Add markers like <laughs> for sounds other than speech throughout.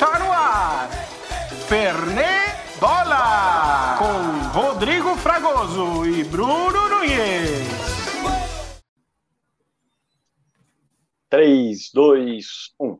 Tá no ar! Fernê Bola! Com Rodrigo Fragoso e Bruno Nunes. 3, 2, 1.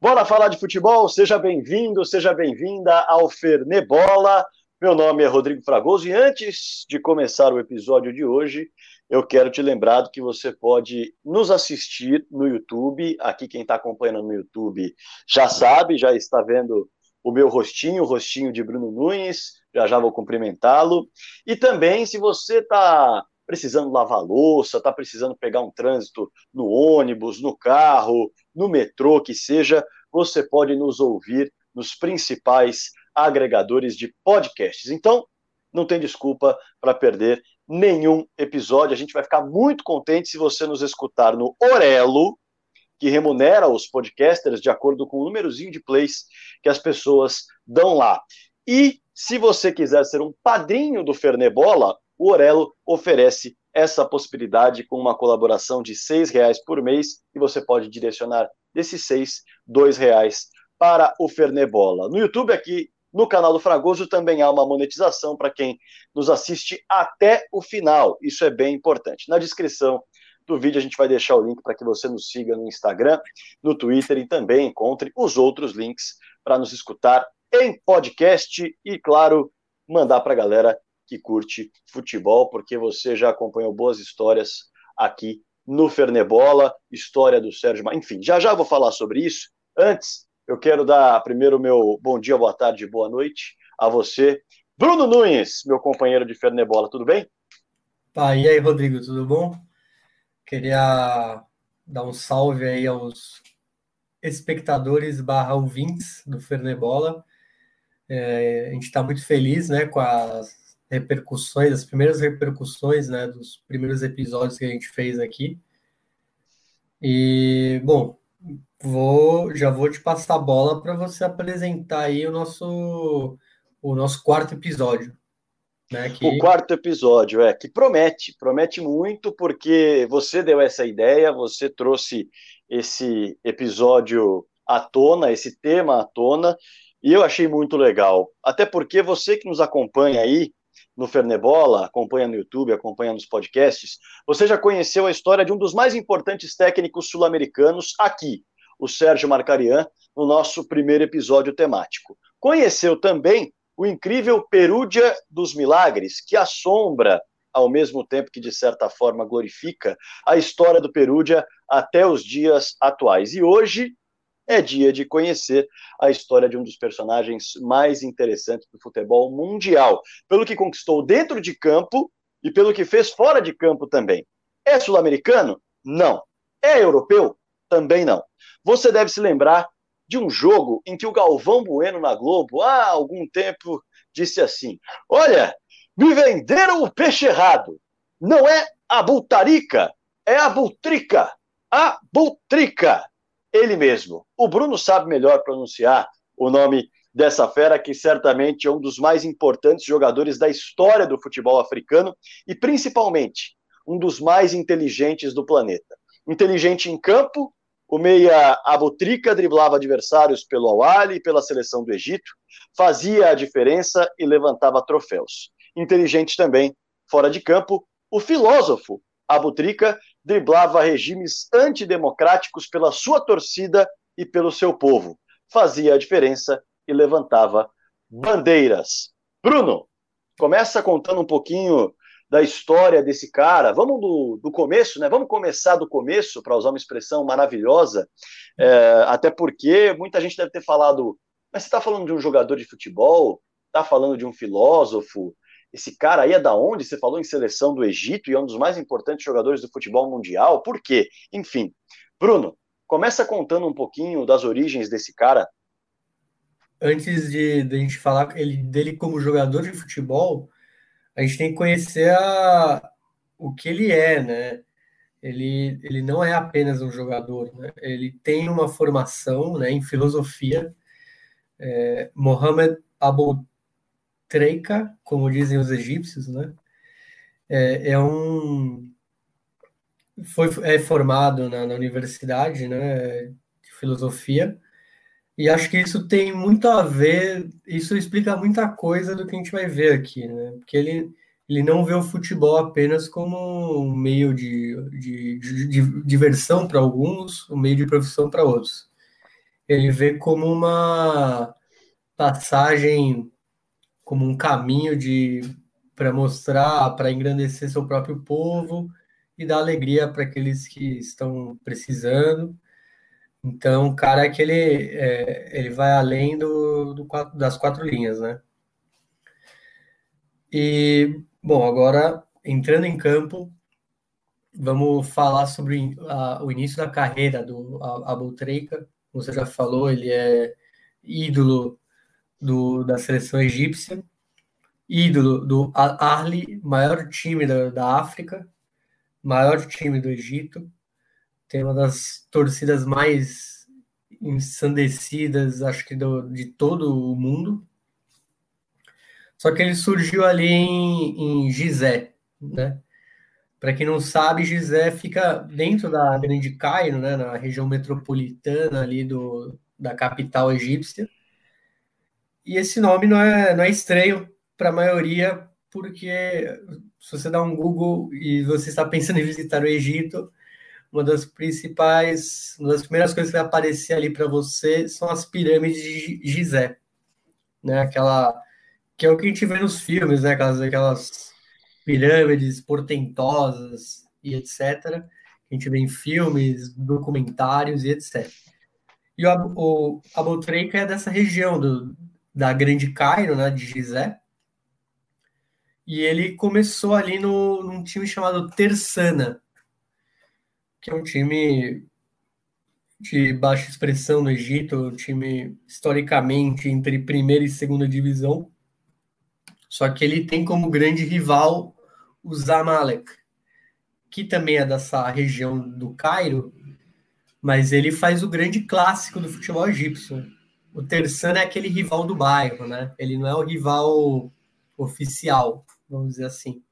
Bora falar de futebol? Seja bem-vindo, seja bem-vinda ao Fernê Bola. Meu nome é Rodrigo Fragoso e antes de começar o episódio de hoje, eu quero te lembrar que você pode nos assistir no YouTube. Aqui, quem está acompanhando no YouTube já sabe, já está vendo o meu rostinho, o rostinho de Bruno Nunes. Já já vou cumprimentá-lo. E também, se você está precisando lavar louça, está precisando pegar um trânsito no ônibus, no carro, no metrô, que seja, você pode nos ouvir nos principais agregadores de podcasts. Então, não tem desculpa para perder nenhum episódio. A gente vai ficar muito contente se você nos escutar no Orelo, que remunera os podcasters de acordo com o númerozinho de plays que as pessoas dão lá. E se você quiser ser um padrinho do Fernebola, o Orelo oferece essa possibilidade com uma colaboração de seis reais por mês e você pode direcionar desses seis, dois reais para o Fernebola. No YouTube aqui no canal do Fragoso também há uma monetização para quem nos assiste até o final. Isso é bem importante. Na descrição do vídeo a gente vai deixar o link para que você nos siga no Instagram, no Twitter e também encontre os outros links para nos escutar em podcast e, claro, mandar para a galera que curte futebol, porque você já acompanhou boas histórias aqui no Fernebola, história do Sérgio, enfim, já já vou falar sobre isso. Antes, eu quero dar primeiro meu bom dia, boa tarde, boa noite a você. Bruno Nunes, meu companheiro de Fernebola, tudo bem? Tá, e aí, Rodrigo, tudo bom? Queria dar um salve aí aos espectadores barra ouvintes do Fernebola. É, a gente está muito feliz né, com as repercussões, as primeiras repercussões né, dos primeiros episódios que a gente fez aqui. E, bom, Vou, já vou te passar a bola para você apresentar aí o nosso, o nosso quarto episódio. Né, que... O quarto episódio, é, que promete, promete muito, porque você deu essa ideia, você trouxe esse episódio à tona, esse tema à tona, e eu achei muito legal. Até porque você que nos acompanha aí no Fernebola, acompanha no YouTube, acompanha nos podcasts, você já conheceu a história de um dos mais importantes técnicos sul-americanos aqui, o Sérgio Marcarian, no nosso primeiro episódio temático. Conheceu também o incrível Perúdia dos Milagres, que assombra, ao mesmo tempo que, de certa forma, glorifica a história do Perúdia até os dias atuais. E hoje é dia de conhecer a história de um dos personagens mais interessantes do futebol mundial, pelo que conquistou dentro de campo e pelo que fez fora de campo também. É sul-americano? Não. É europeu? Também não. Você deve se lembrar de um jogo em que o Galvão Bueno na Globo, há algum tempo, disse assim: Olha, me venderam o peixe errado. Não é a bultarica, é a bultrica. A bultrica. Ele mesmo. O Bruno sabe melhor pronunciar o nome dessa fera, que certamente é um dos mais importantes jogadores da história do futebol africano e principalmente um dos mais inteligentes do planeta. Inteligente em campo, o meia Abutrica driblava adversários pelo Awali e pela seleção do Egito, fazia a diferença e levantava troféus. Inteligente também, fora de campo, o filósofo Abutrica driblava regimes antidemocráticos pela sua torcida e pelo seu povo, fazia a diferença e levantava bandeiras. Bruno, começa contando um pouquinho da história desse cara. Vamos do, do começo, né? Vamos começar do começo, para usar uma expressão maravilhosa, é, até porque muita gente deve ter falado, mas você está falando de um jogador de futebol? Está falando de um filósofo? Esse cara aí é da onde? Você falou em seleção do Egito e é um dos mais importantes jogadores do futebol mundial. Por quê? Enfim. Bruno, começa contando um pouquinho das origens desse cara. Antes de, de a gente falar ele, dele como jogador de futebol, a gente tem que conhecer a, o que ele é, né? Ele, ele não é apenas um jogador, né? ele tem uma formação né, em filosofia. É, Mohamed Abu Treika, como dizem os egípcios, né? É, é um foi é formado na, na, universidade, né? filosofia. E acho que isso tem muito a ver, isso explica muita coisa do que a gente vai ver aqui, né? Porque ele, ele não vê o futebol apenas como um meio de, de, de, de diversão para alguns, um meio de profissão para outros. Ele vê como uma passagem, como um caminho de para mostrar, para engrandecer seu próprio povo e dar alegria para aqueles que estão precisando então, o cara é que ele, é, ele vai além do, do, das quatro linhas, né? E, bom, agora, entrando em campo, vamos falar sobre a, o início da carreira do Abu Treika. Você já falou, ele é ídolo do, da seleção egípcia, ídolo do Arli, maior time da, da África, maior time do Egito, tem uma das torcidas mais ensandecidas, acho que do, de todo o mundo. Só que ele surgiu ali em, em Gizé, né? Para quem não sabe, Gizé fica dentro da Grande Cairo, né, na região metropolitana ali do, da capital egípcia. E esse nome não é, não é estranho para a maioria, porque se você dá um Google e você está pensando em visitar o Egito, uma das principais, uma das primeiras coisas que vai aparecer ali para você são as pirâmides de Gizé, né? Aquela que é o que a gente vê nos filmes, né? Aquelas, aquelas pirâmides portentosas e etc. A gente vê em filmes, documentários e etc. E o, o Abu Treika é dessa região do, da Grande Cairo, né? De Gizé. E ele começou ali no, num time chamado Tersana, que é um time de baixa expressão no Egito, um time historicamente entre primeira e segunda divisão. Só que ele tem como grande rival o Zamalek, que também é dessa região do Cairo, mas ele faz o grande clássico do futebol egípcio. O Terçana é aquele rival do bairro, né? Ele não é o rival oficial, vamos dizer assim.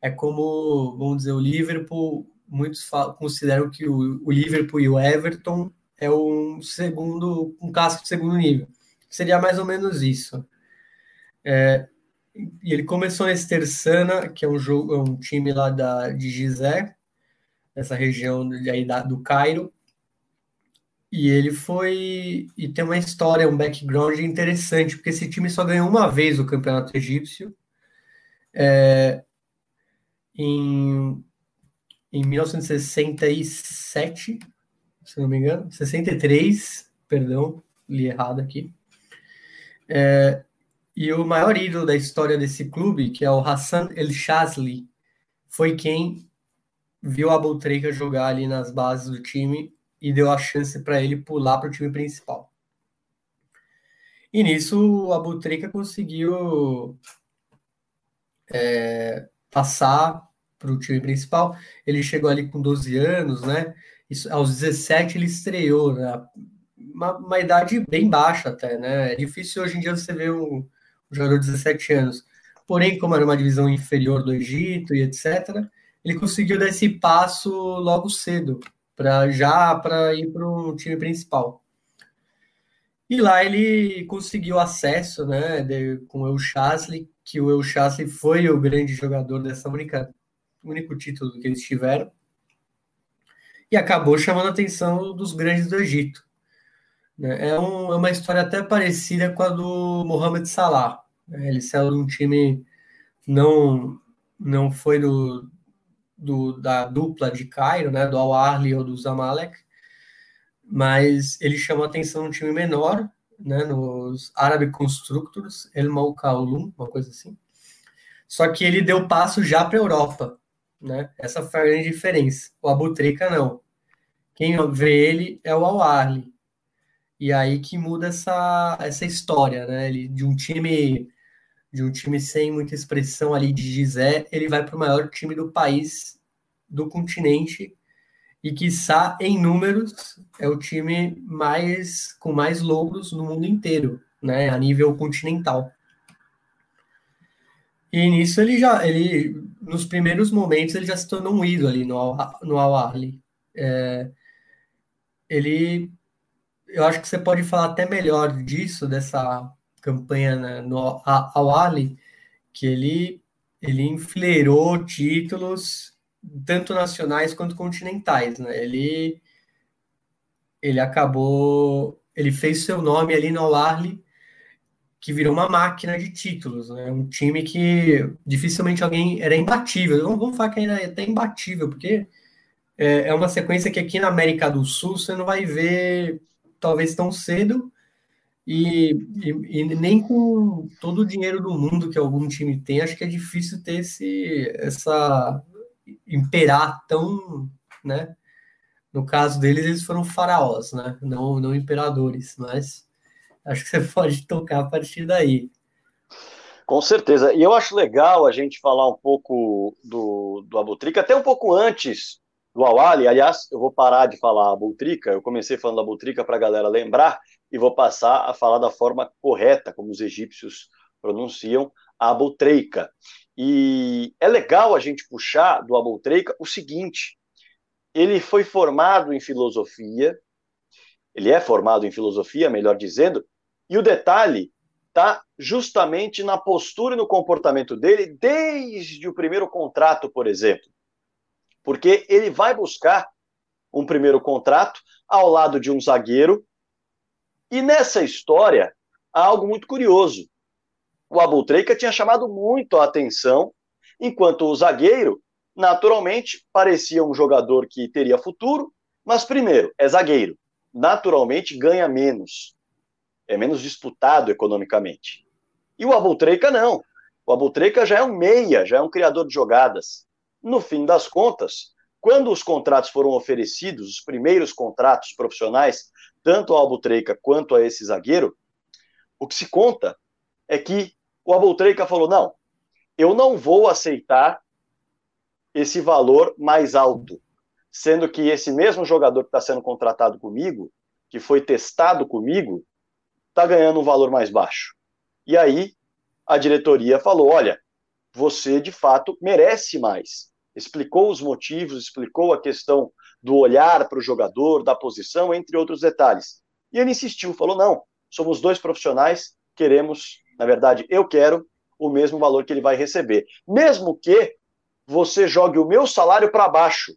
É como, vamos dizer, o Liverpool muitos consideram que o, o, Liverpool e o Everton é um segundo, um clássico de segundo nível. Seria mais ou menos isso. É, e ele começou nesse Tersana, que é um jogo, é um time lá da, de Gizé, essa região aí da, do Cairo. E ele foi. E tem uma história, um background interessante, porque esse time só ganhou uma vez o campeonato egípcio. É, em em 1967, se não me engano, 63, perdão, li errado aqui. É, e o maior ídolo da história desse clube, que é o Hassan El Shazli, foi quem viu a Boltreika jogar ali nas bases do time e deu a chance para ele pular para o time principal. E nisso o Abutreika conseguiu é, passar para o time principal. Ele chegou ali com 12 anos, né? Isso, aos 17 ele estreou, né? Uma, uma, idade bem baixa até, né? É difícil hoje em dia você ver um, um jogador de 17 anos. Porém, como era uma divisão inferior do Egito e etc., ele conseguiu dar esse passo logo cedo, para já para ir para o time principal. E lá ele conseguiu acesso, né, de, com o El Chasley, que o El Chasley foi o grande jogador dessa única o único título que eles tiveram, e acabou chamando a atenção dos grandes do Egito. Né? É, um, é uma história até parecida com a do Mohamed Salah. Né? Ele saiu de um time, não, não foi do, do, da dupla de Cairo, né? do Al-Ahly ou do Zamalek, mas ele chamou a atenção num time menor, né? nos Arab Constructors, El Maukaulum, uma coisa assim. Só que ele deu passo já para a Europa né? Essa foi a grande diferença. O Abutrica não. Quem vê ele é o al E aí que muda essa, essa história, né? Ele, de um time de um time sem muita expressão ali de Gizé, ele vai para o maior time do país, do continente, e quiçá em números é o time mais com mais louros no mundo inteiro, né? A nível continental. E nisso ele já, ele, nos primeiros momentos, ele já se tornou um ídolo ali no, no Al-Ahly. É, ele eu acho que você pode falar até melhor disso, dessa campanha né, no Al Ali, que ele, ele enfileirou títulos tanto nacionais quanto continentais, né? Ele, ele acabou, ele fez seu nome ali no Al Ali, que virou uma máquina de títulos, né? Um time que dificilmente alguém era imbatível. Não vamos falar que ainda é até imbatível, porque é, é uma sequência que aqui na América do Sul você não vai ver talvez tão cedo e, e, e, nem com todo o dinheiro do mundo que algum time tem, acho que é difícil ter esse essa imperar tão, né? No caso deles, eles foram faraós, né? Não, não imperadores, mas acho que você <laughs> pode tocar a partir daí. Com certeza. E eu acho legal a gente falar um pouco do, do Abutrica, até um pouco antes do Awali. Aliás, eu vou parar de falar Abutrica. Eu comecei falando Abutrica para a galera lembrar e vou passar a falar da forma correta, como os egípcios pronunciam, Abutreica. E é legal a gente puxar do Abutreica o seguinte: ele foi formado em filosofia, ele é formado em filosofia, melhor dizendo, e o detalhe está justamente na postura e no comportamento dele desde o primeiro contrato, por exemplo. Porque ele vai buscar um primeiro contrato ao lado de um zagueiro, e nessa história há algo muito curioso. O Abultreica tinha chamado muito a atenção, enquanto o zagueiro, naturalmente, parecia um jogador que teria futuro, mas primeiro, é zagueiro, naturalmente ganha menos é menos disputado economicamente. E o Abultreica não. O Abultreica já é um meia, já é um criador de jogadas. No fim das contas, quando os contratos foram oferecidos, os primeiros contratos profissionais, tanto ao Abultreica quanto a esse zagueiro, o que se conta é que o Abultreica falou: não, eu não vou aceitar esse valor mais alto, sendo que esse mesmo jogador que está sendo contratado comigo, que foi testado comigo, está ganhando um valor mais baixo. E aí a diretoria falou: olha, você de fato merece mais. Explicou os motivos, explicou a questão do olhar para o jogador, da posição, entre outros detalhes. E ele insistiu, falou: não, somos dois profissionais, queremos, na verdade, eu quero o mesmo valor que ele vai receber. Mesmo que você jogue o meu salário para baixo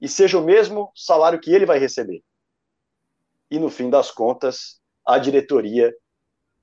e seja o mesmo salário que ele vai receber. E no fim das contas, a diretoria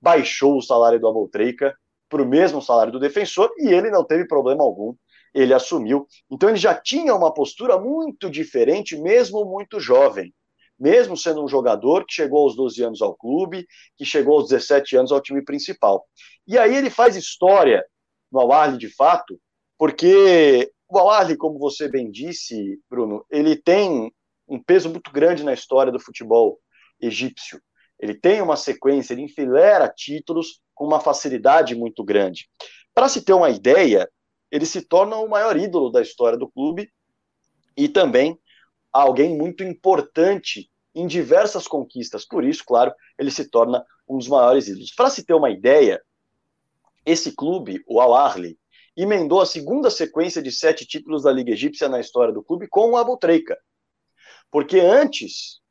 baixou o salário do Aboltreica para o mesmo salário do defensor e ele não teve problema algum, ele assumiu. Então ele já tinha uma postura muito diferente, mesmo muito jovem. Mesmo sendo um jogador que chegou aos 12 anos ao clube, que chegou aos 17 anos ao time principal. E aí ele faz história no al de fato, porque o al como você bem disse, Bruno, ele tem um peso muito grande na história do futebol egípcio. Ele tem uma sequência, ele enfileira títulos com uma facilidade muito grande. Para se ter uma ideia, ele se torna o maior ídolo da história do clube e também alguém muito importante em diversas conquistas. Por isso, claro, ele se torna um dos maiores ídolos. Para se ter uma ideia, esse clube, o Al Ahly, emendou a segunda sequência de sete títulos da Liga Egípcia na história do clube com o Abu Treika. Porque antes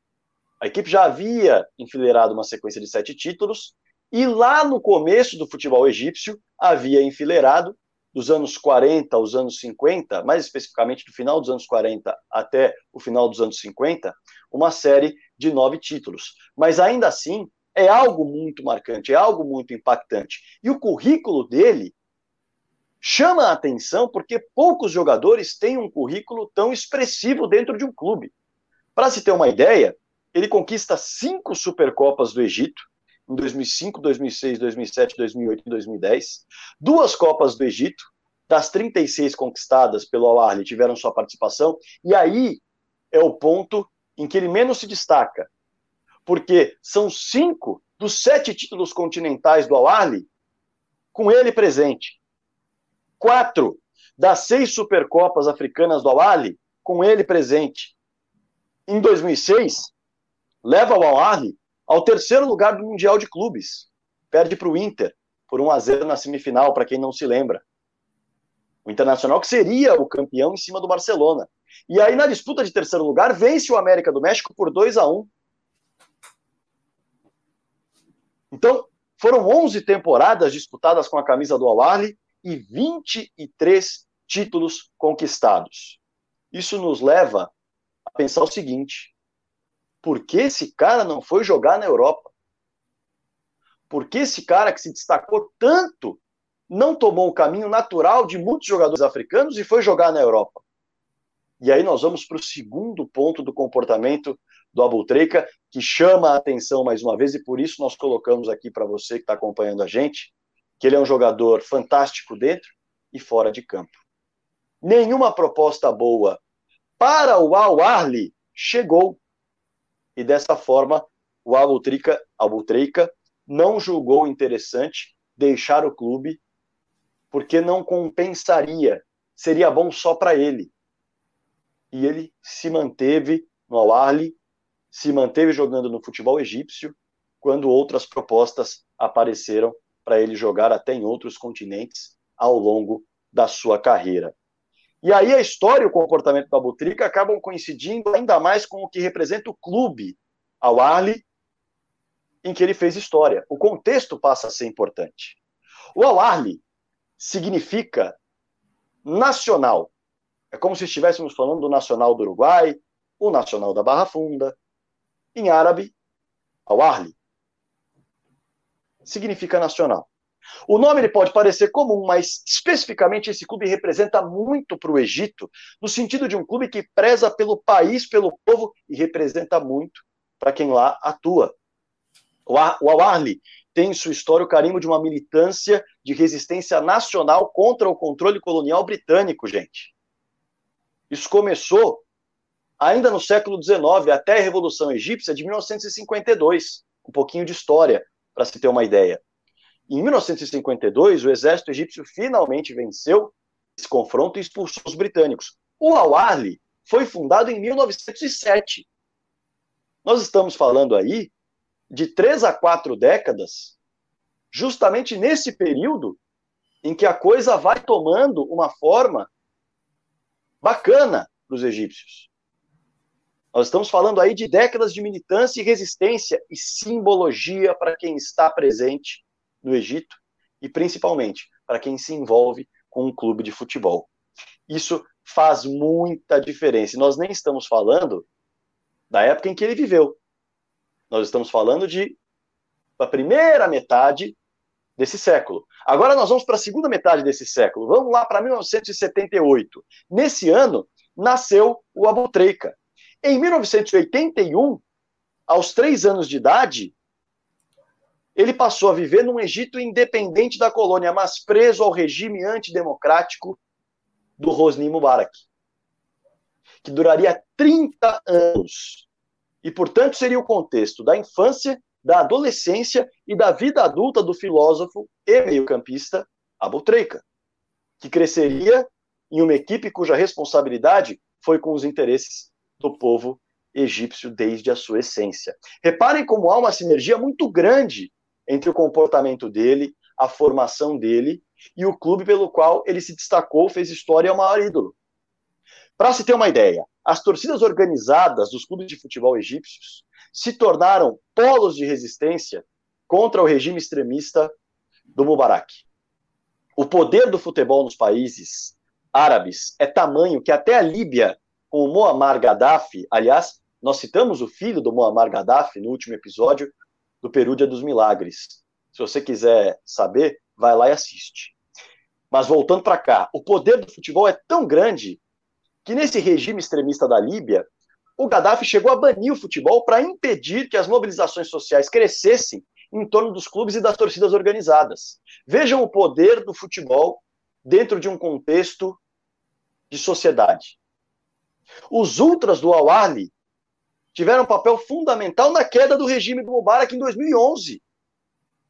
a equipe já havia enfileirado uma sequência de sete títulos, e lá no começo do futebol egípcio havia enfileirado, dos anos 40 aos anos 50, mais especificamente do final dos anos 40 até o final dos anos 50, uma série de nove títulos. Mas ainda assim, é algo muito marcante, é algo muito impactante. E o currículo dele chama a atenção porque poucos jogadores têm um currículo tão expressivo dentro de um clube. Para se ter uma ideia, ele conquista cinco Supercopas do Egito, em 2005, 2006, 2007, 2008 e 2010. Duas Copas do Egito, das 36 conquistadas pelo Al-Ahly, tiveram sua participação. E aí é o ponto em que ele menos se destaca. Porque são cinco dos sete títulos continentais do Al-Ahly com ele presente. Quatro das seis Supercopas africanas do Al-Ahly com ele presente. Em 2006, leva o Al-Ahly ao terceiro lugar do Mundial de Clubes. Perde para o Inter por 1 a 0 na semifinal, para quem não se lembra. O Internacional que seria o campeão em cima do Barcelona. E aí na disputa de terceiro lugar vence o América do México por 2 a 1. Então, foram 11 temporadas disputadas com a camisa do Al-Ahly e 23 títulos conquistados. Isso nos leva a pensar o seguinte: por que esse cara não foi jogar na Europa? Por que esse cara que se destacou tanto não tomou o caminho natural de muitos jogadores africanos e foi jogar na Europa? E aí nós vamos para o segundo ponto do comportamento do Abultreica, que chama a atenção mais uma vez, e por isso nós colocamos aqui para você que está acompanhando a gente, que ele é um jogador fantástico dentro e fora de campo. Nenhuma proposta boa para o Al-Arli chegou. E dessa forma, o Abultreica, Abultreica não julgou interessante deixar o clube, porque não compensaria, seria bom só para ele e ele se manteve no Al-Ahly, se manteve jogando no futebol egípcio, quando outras propostas apareceram para ele jogar até em outros continentes ao longo da sua carreira. E aí a história e o comportamento do Abutrica acabam coincidindo ainda mais com o que representa o clube ao Arli, em que ele fez história. O contexto passa a ser importante. O Al significa nacional, é como se estivéssemos falando do Nacional do Uruguai, o Nacional da Barra Funda. Em árabe, Al-Arli. Significa nacional. O nome ele pode parecer comum, mas especificamente esse clube representa muito para o Egito, no sentido de um clube que preza pelo país, pelo povo e representa muito para quem lá atua. O Al-Arli tem em sua história o carimbo de uma militância de resistência nacional contra o controle colonial britânico, gente. Isso começou ainda no século XIX, até a Revolução Egípcia de 1952. Um pouquinho de história, para se ter uma ideia. Em 1952, o exército egípcio finalmente venceu esse confronto e expulsou os britânicos. O Al-Ahly foi fundado em 1907. Nós estamos falando aí de três a quatro décadas, justamente nesse período em que a coisa vai tomando uma forma bacana para os egípcios. Nós estamos falando aí de décadas de militância e resistência e simbologia para quem está presente no Egito e principalmente para quem se envolve com um clube de futebol. Isso faz muita diferença. Nós nem estamos falando da época em que ele viveu. Nós estamos falando de da primeira metade desse século. Agora nós vamos para a segunda metade desse século. Vamos lá para 1978. Nesse ano, nasceu o Abu Treika. Em 1981, aos três anos de idade, ele passou a viver num Egito independente da colônia, mas preso ao regime antidemocrático do Hosni Mubarak, que duraria 30 anos. E, portanto, seria o contexto da infância da adolescência e da vida adulta do filósofo e meio-campista Abu Treika, que cresceria em uma equipe cuja responsabilidade foi com os interesses do povo egípcio desde a sua essência. Reparem como há uma sinergia muito grande entre o comportamento dele, a formação dele e o clube pelo qual ele se destacou, fez história e é o maior ídolo. Para se ter uma ideia, as torcidas organizadas dos clubes de futebol egípcios se tornaram polos de resistência contra o regime extremista do Mubarak. O poder do futebol nos países árabes é tamanho que até a Líbia, com o Muammar Gaddafi, aliás, nós citamos o filho do Muammar Gaddafi no último episódio do Perúdia dos Milagres. Se você quiser saber, vai lá e assiste. Mas voltando para cá, o poder do futebol é tão grande que nesse regime extremista da Líbia, o Gaddafi chegou a banir o futebol para impedir que as mobilizações sociais crescessem em torno dos clubes e das torcidas organizadas. Vejam o poder do futebol dentro de um contexto de sociedade. Os ultras do Awali tiveram um papel fundamental na queda do regime do Mubarak em 2011,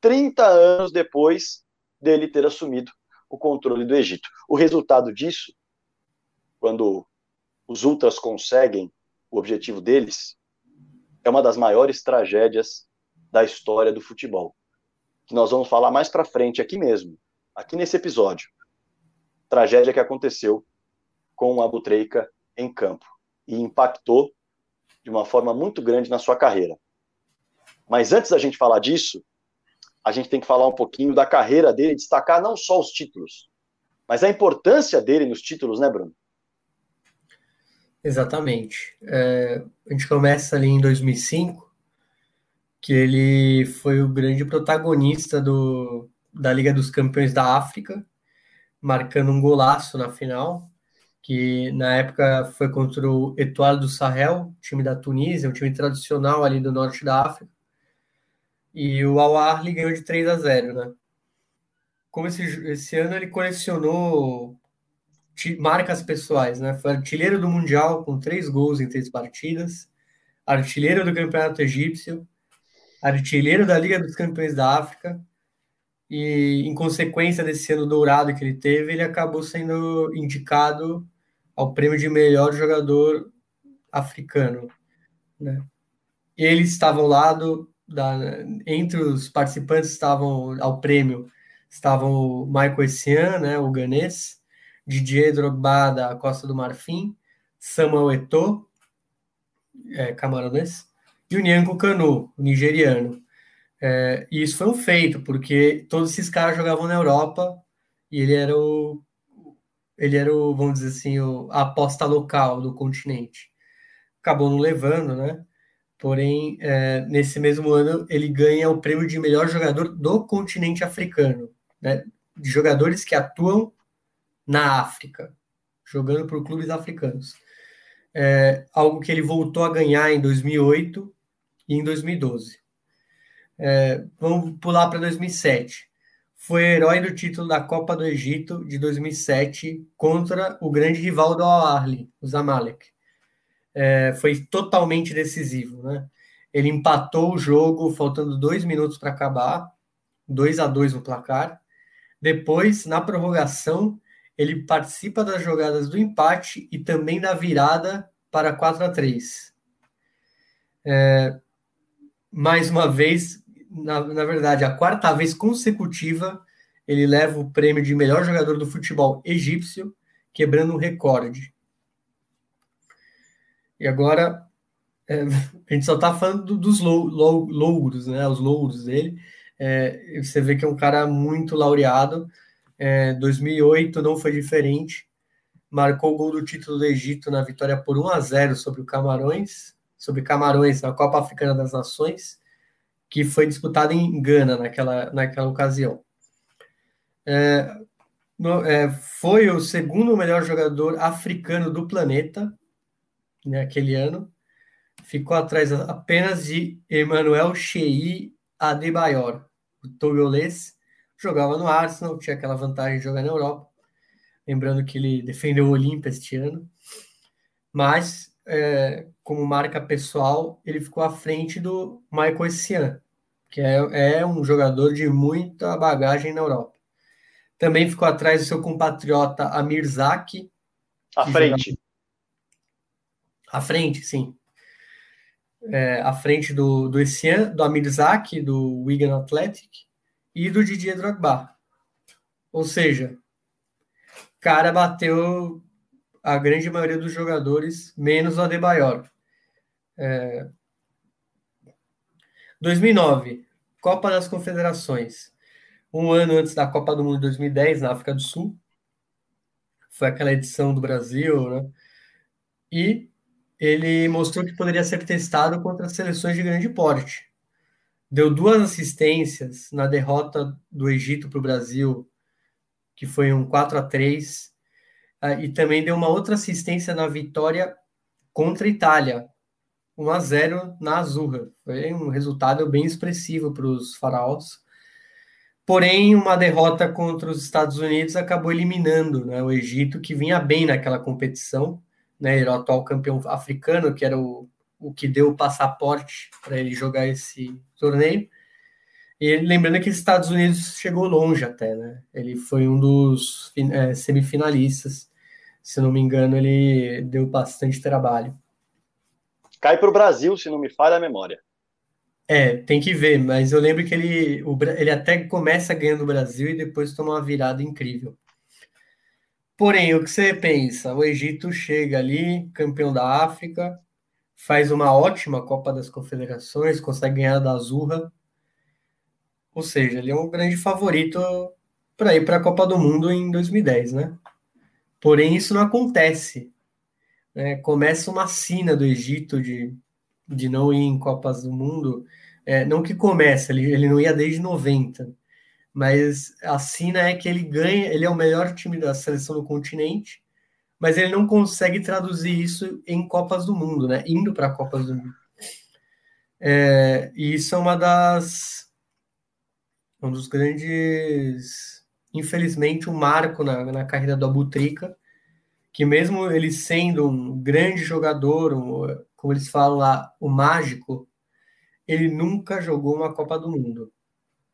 30 anos depois dele ter assumido o controle do Egito. O resultado disso, quando os ultras conseguem o objetivo deles, é uma das maiores tragédias da história do futebol. Que nós vamos falar mais para frente aqui mesmo, aqui nesse episódio. Tragédia que aconteceu com o Abutreika em campo e impactou de uma forma muito grande na sua carreira. Mas antes da gente falar disso, a gente tem que falar um pouquinho da carreira dele, destacar não só os títulos, mas a importância dele nos títulos, né, Bruno? Exatamente. É, a gente começa ali em 2005, que ele foi o grande protagonista do, da Liga dos Campeões da África, marcando um golaço na final, que na época foi contra o Etoile do Sahel, time da Tunísia, um time tradicional ali do norte da África. E o Al Ahly ganhou de 3 a 0, né? Como esse, esse ano ele colecionou marcas pessoais, né? Foi artilheiro do Mundial com três gols em três partidas, artilheiro do Campeonato Egípcio, artilheiro da Liga dos Campeões da África, e em consequência desse ano dourado que ele teve, ele acabou sendo indicado ao prêmio de melhor jogador africano. Né? Ele estava ao lado da, entre os participantes estavam ao prêmio estavam o Michael Essien, né, o ganês, Didier Drogba da Costa do Marfim, Samuel Eto'o, é, camaronês, e o Nyanko Kanu, nigeriano. É, e isso foi um feito, porque todos esses caras jogavam na Europa e ele era o, ele era o, vamos dizer assim, o, a aposta local do continente. Acabou não levando, né? Porém, é, nesse mesmo ano, ele ganha o prêmio de melhor jogador do continente africano, né? De jogadores que atuam na África, jogando por clubes africanos. É, algo que ele voltou a ganhar em 2008 e em 2012. É, vamos pular para 2007 foi herói do título da Copa do Egito de 2007 contra o grande rival do Al-Ahly, o Zamalek. É, foi totalmente decisivo, né? Ele empatou o jogo faltando dois minutos para acabar, 2 a 2 no placar. Depois, na prorrogação, ele participa das jogadas do empate e também da virada para 4 a 3. É, mais uma vez, na, na verdade, a quarta vez consecutiva, ele leva o prêmio de melhor jogador do futebol egípcio, quebrando um recorde. E agora, é, <laughs> a gente só está falando dos louros, né? Os louros dele. É, você vê que é um cara muito laureado. É, 2008 não foi diferente. Marcou o gol do título do Egito na vitória por 1 a 0 sobre o Camarões, sobre Camarões na Copa Africana das Nações que foi disputado em Gana naquela, naquela ocasião. É, no, é, foi o segundo melhor jogador africano do planeta naquele né, ano. Ficou atrás apenas de Emmanuel Shei Adebayor, o togolês. Jogava no Arsenal, tinha aquela vantagem de jogar na Europa. Lembrando que ele defendeu o Olímpia este ano. Mas é, como marca pessoal, ele ficou à frente do Michael Essien, que é, é um jogador de muita bagagem na Europa. Também ficou atrás do seu compatriota Amir Zaki. À frente. Jogava... À frente, sim. É, à frente do, do Essien, do Amir Zaki, do Wigan Athletic e do Didier Drogba. Ou seja, cara bateu a grande maioria dos jogadores, menos o Adebayor. É... 2009, Copa das Confederações. Um ano antes da Copa do Mundo de 2010, na África do Sul. Foi aquela edição do Brasil, né? E ele mostrou que poderia ser testado contra seleções de grande porte. Deu duas assistências na derrota do Egito para o Brasil, que foi um 4 a 3 ah, e também deu uma outra assistência na vitória contra a Itália, 1 a 0 na Azurra. Foi um resultado bem expressivo para os faraós. Porém, uma derrota contra os Estados Unidos acabou eliminando né, o Egito, que vinha bem naquela competição. Né, era o atual campeão africano, que era o, o que deu o passaporte para ele jogar esse torneio. E lembrando que os Estados Unidos chegou longe até, né? Ele foi um dos é, semifinalistas se não me engano, ele deu bastante trabalho. Cai para o Brasil, se não me falha a memória. É, tem que ver, mas eu lembro que ele, o, ele até começa ganhando o Brasil e depois toma uma virada incrível. Porém, o que você pensa? O Egito chega ali, campeão da África, faz uma ótima Copa das Confederações, consegue ganhar da Azurra. Ou seja, ele é um grande favorito para ir para a Copa do Mundo em 2010, né? Porém, isso não acontece. Né? Começa uma sina do Egito de, de não ir em Copas do Mundo. É, não que começa, ele, ele não ia desde 90. Mas a sina é que ele ganha, ele é o melhor time da seleção do continente, mas ele não consegue traduzir isso em Copas do Mundo, né? Indo para Copas do Mundo. É, e isso é uma das um dos grandes, infelizmente, um marco na, na carreira do Abutrica, que mesmo ele sendo um grande jogador, um, como eles falam lá, o mágico, ele nunca jogou uma Copa do Mundo.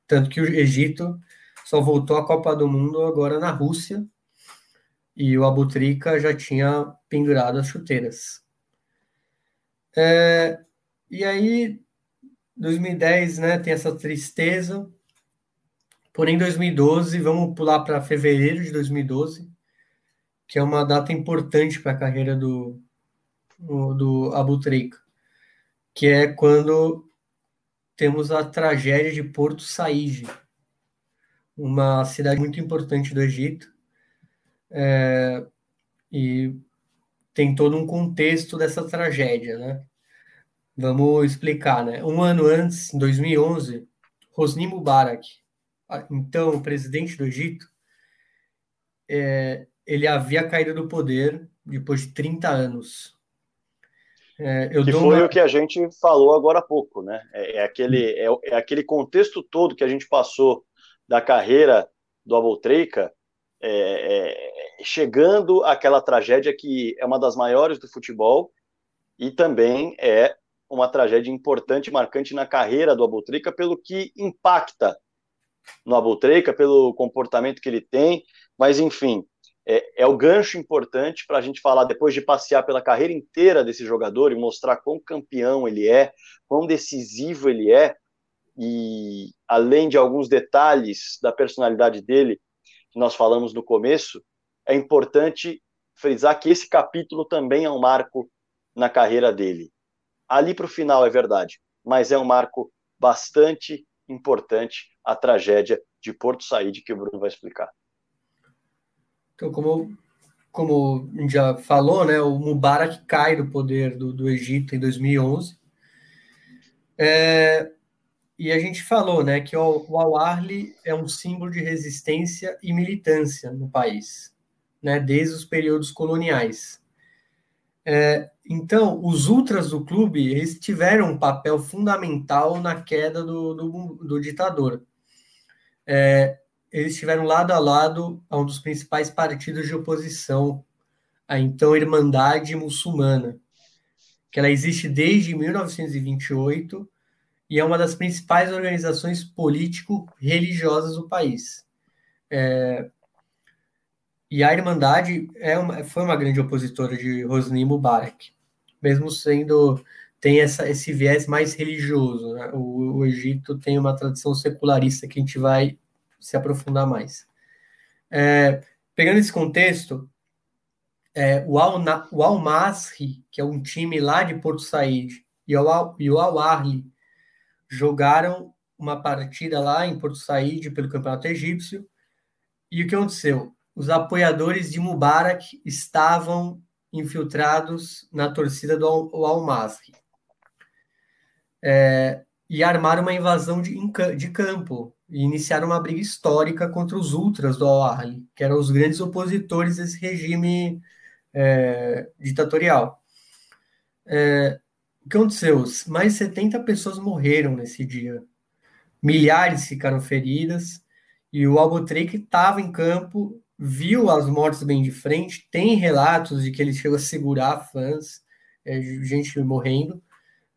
Tanto que o Egito só voltou à Copa do Mundo agora na Rússia, e o Abutrica já tinha pendurado as chuteiras. É, e aí, 2010, né, tem essa tristeza. Porém, 2012, vamos pular para fevereiro de 2012, que é uma data importante para a carreira do, do Abu Treika, que é quando temos a tragédia de Porto Said, uma cidade muito importante do Egito, é, e tem todo um contexto dessa tragédia, né? Vamos explicar, né? Um ano antes, em 2011, Hosni Mubarak, então o presidente do Egito, é, ele havia caído do poder depois de 30 anos. É, que foi uma... o que a gente falou agora há pouco, né? É, é aquele, é, é, aquele contexto todo que a gente passou da carreira do Abotreika, é, é, chegando àquela tragédia que é uma das maiores do futebol e também é uma tragédia importante, marcante na carreira do Abutrica, pelo que impacta no Abutrica, pelo comportamento que ele tem, mas enfim, é, é o gancho importante para a gente falar, depois de passear pela carreira inteira desse jogador e mostrar quão campeão ele é, quão decisivo ele é, e além de alguns detalhes da personalidade dele, que nós falamos no começo, é importante frisar que esse capítulo também é um marco na carreira dele. Ali para o final é verdade, mas é um marco bastante importante a tragédia de Porto Saíde que o Bruno vai explicar. Então, como, como já falou, né, o Mubarak cai do poder do, do Egito em 2011. É, e a gente falou né, que o, o Al-Arli é um símbolo de resistência e militância no país, né, desde os períodos coloniais. É, então, os ultras do clube eles tiveram um papel fundamental na queda do, do, do ditador. É, eles estiveram lado a lado a um dos principais partidos de oposição, a então Irmandade Muçulmana, que ela existe desde 1928 e é uma das principais organizações político-religiosas do país. É, e a Irmandade é uma, foi uma grande opositora de Hosni Mubarak, mesmo sendo tem essa, esse viés mais religioso. Né? O, o, Egito tem uma tradição secularista que a gente vai se aprofundar mais. É, pegando esse contexto, é, o Al-Masri, que é um time lá de Porto Said, e o Al-Arli jogaram uma partida lá em Porto Said pelo Campeonato Egípcio. E o que aconteceu? os apoiadores de Mubarak estavam infiltrados na torcida do Al-Masri. É, e armaram uma invasão de, de campo e iniciaram uma briga histórica contra os ultras do Al-Ahli, que eram os grandes opositores desse regime é, ditatorial. É, o que aconteceu? Mais de 70 pessoas morreram nesse dia. Milhares ficaram feridas e o Albuquerque estava em campo viu as mortes bem de frente, tem relatos de que ele chegou a segurar fãs, é, gente morrendo,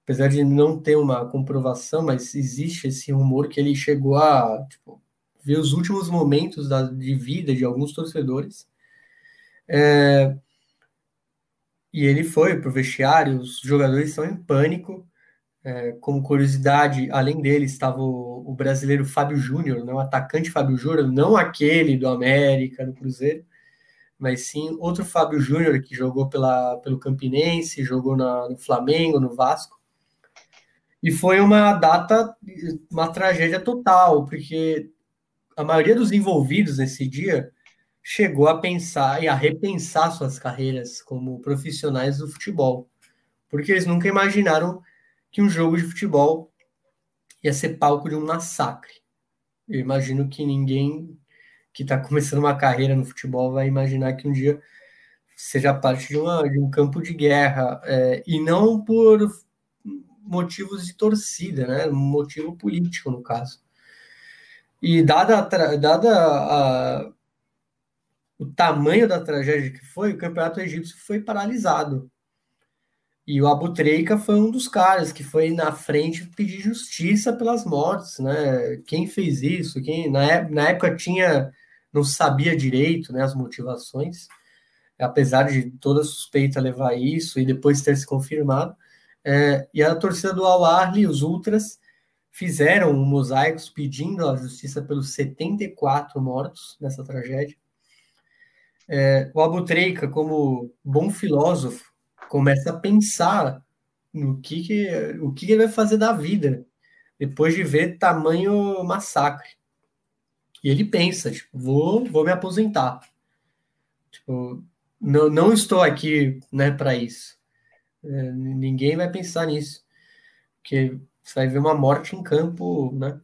apesar de não ter uma comprovação, mas existe esse rumor que ele chegou a tipo, ver os últimos momentos da, de vida de alguns torcedores. É, e ele foi para o vestiário, os jogadores estão em pânico. É, como curiosidade, além dele estava o, o brasileiro Fábio Júnior, né, o atacante Fábio Júnior, não aquele do América, do Cruzeiro, mas sim outro Fábio Júnior que jogou pela, pelo Campinense, jogou na, no Flamengo, no Vasco. E foi uma data, uma tragédia total, porque a maioria dos envolvidos nesse dia chegou a pensar e a repensar suas carreiras como profissionais do futebol, porque eles nunca imaginaram que um jogo de futebol ia ser palco de um massacre. Eu imagino que ninguém que está começando uma carreira no futebol vai imaginar que um dia seja parte de, uma, de um campo de guerra, é, e não por motivos de torcida, né? Motivo político, no caso. E dada, dada a, o tamanho da tragédia que foi, o campeonato egípcio foi paralisado. E o Abu Treika foi um dos caras que foi na frente pedir justiça pelas mortes, né? Quem fez isso? Quem na, na época tinha não sabia direito, né, as motivações, apesar de toda suspeita levar isso e depois ter se confirmado. É, e a torcida do Al-Ahly, os Ultras, fizeram um mosaicos pedindo a justiça pelos 74 mortos nessa tragédia. É, o Abu Treika, como bom filósofo, começa a pensar no que, que o que ele vai fazer da vida depois de ver tamanho massacre. E ele pensa, tipo, vou, vou me aposentar. Tipo, não, não estou aqui, né, para isso. É, ninguém vai pensar nisso. Porque você vai ver uma morte em campo, né?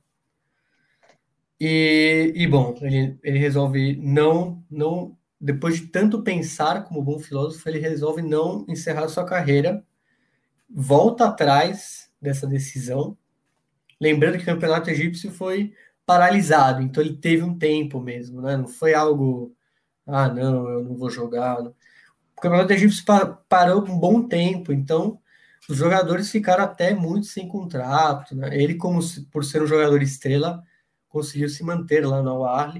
E, e bom, ele, ele resolve não, não depois de tanto pensar como bom filósofo, ele resolve não encerrar sua carreira, volta atrás dessa decisão, lembrando que o campeonato egípcio foi paralisado, então ele teve um tempo mesmo, né? Não foi algo, ah, não, eu não vou jogar. O campeonato egípcio parou um bom tempo, então os jogadores ficaram até muito sem contrato, né? Ele, como por ser um jogador estrela, conseguiu se manter lá no Al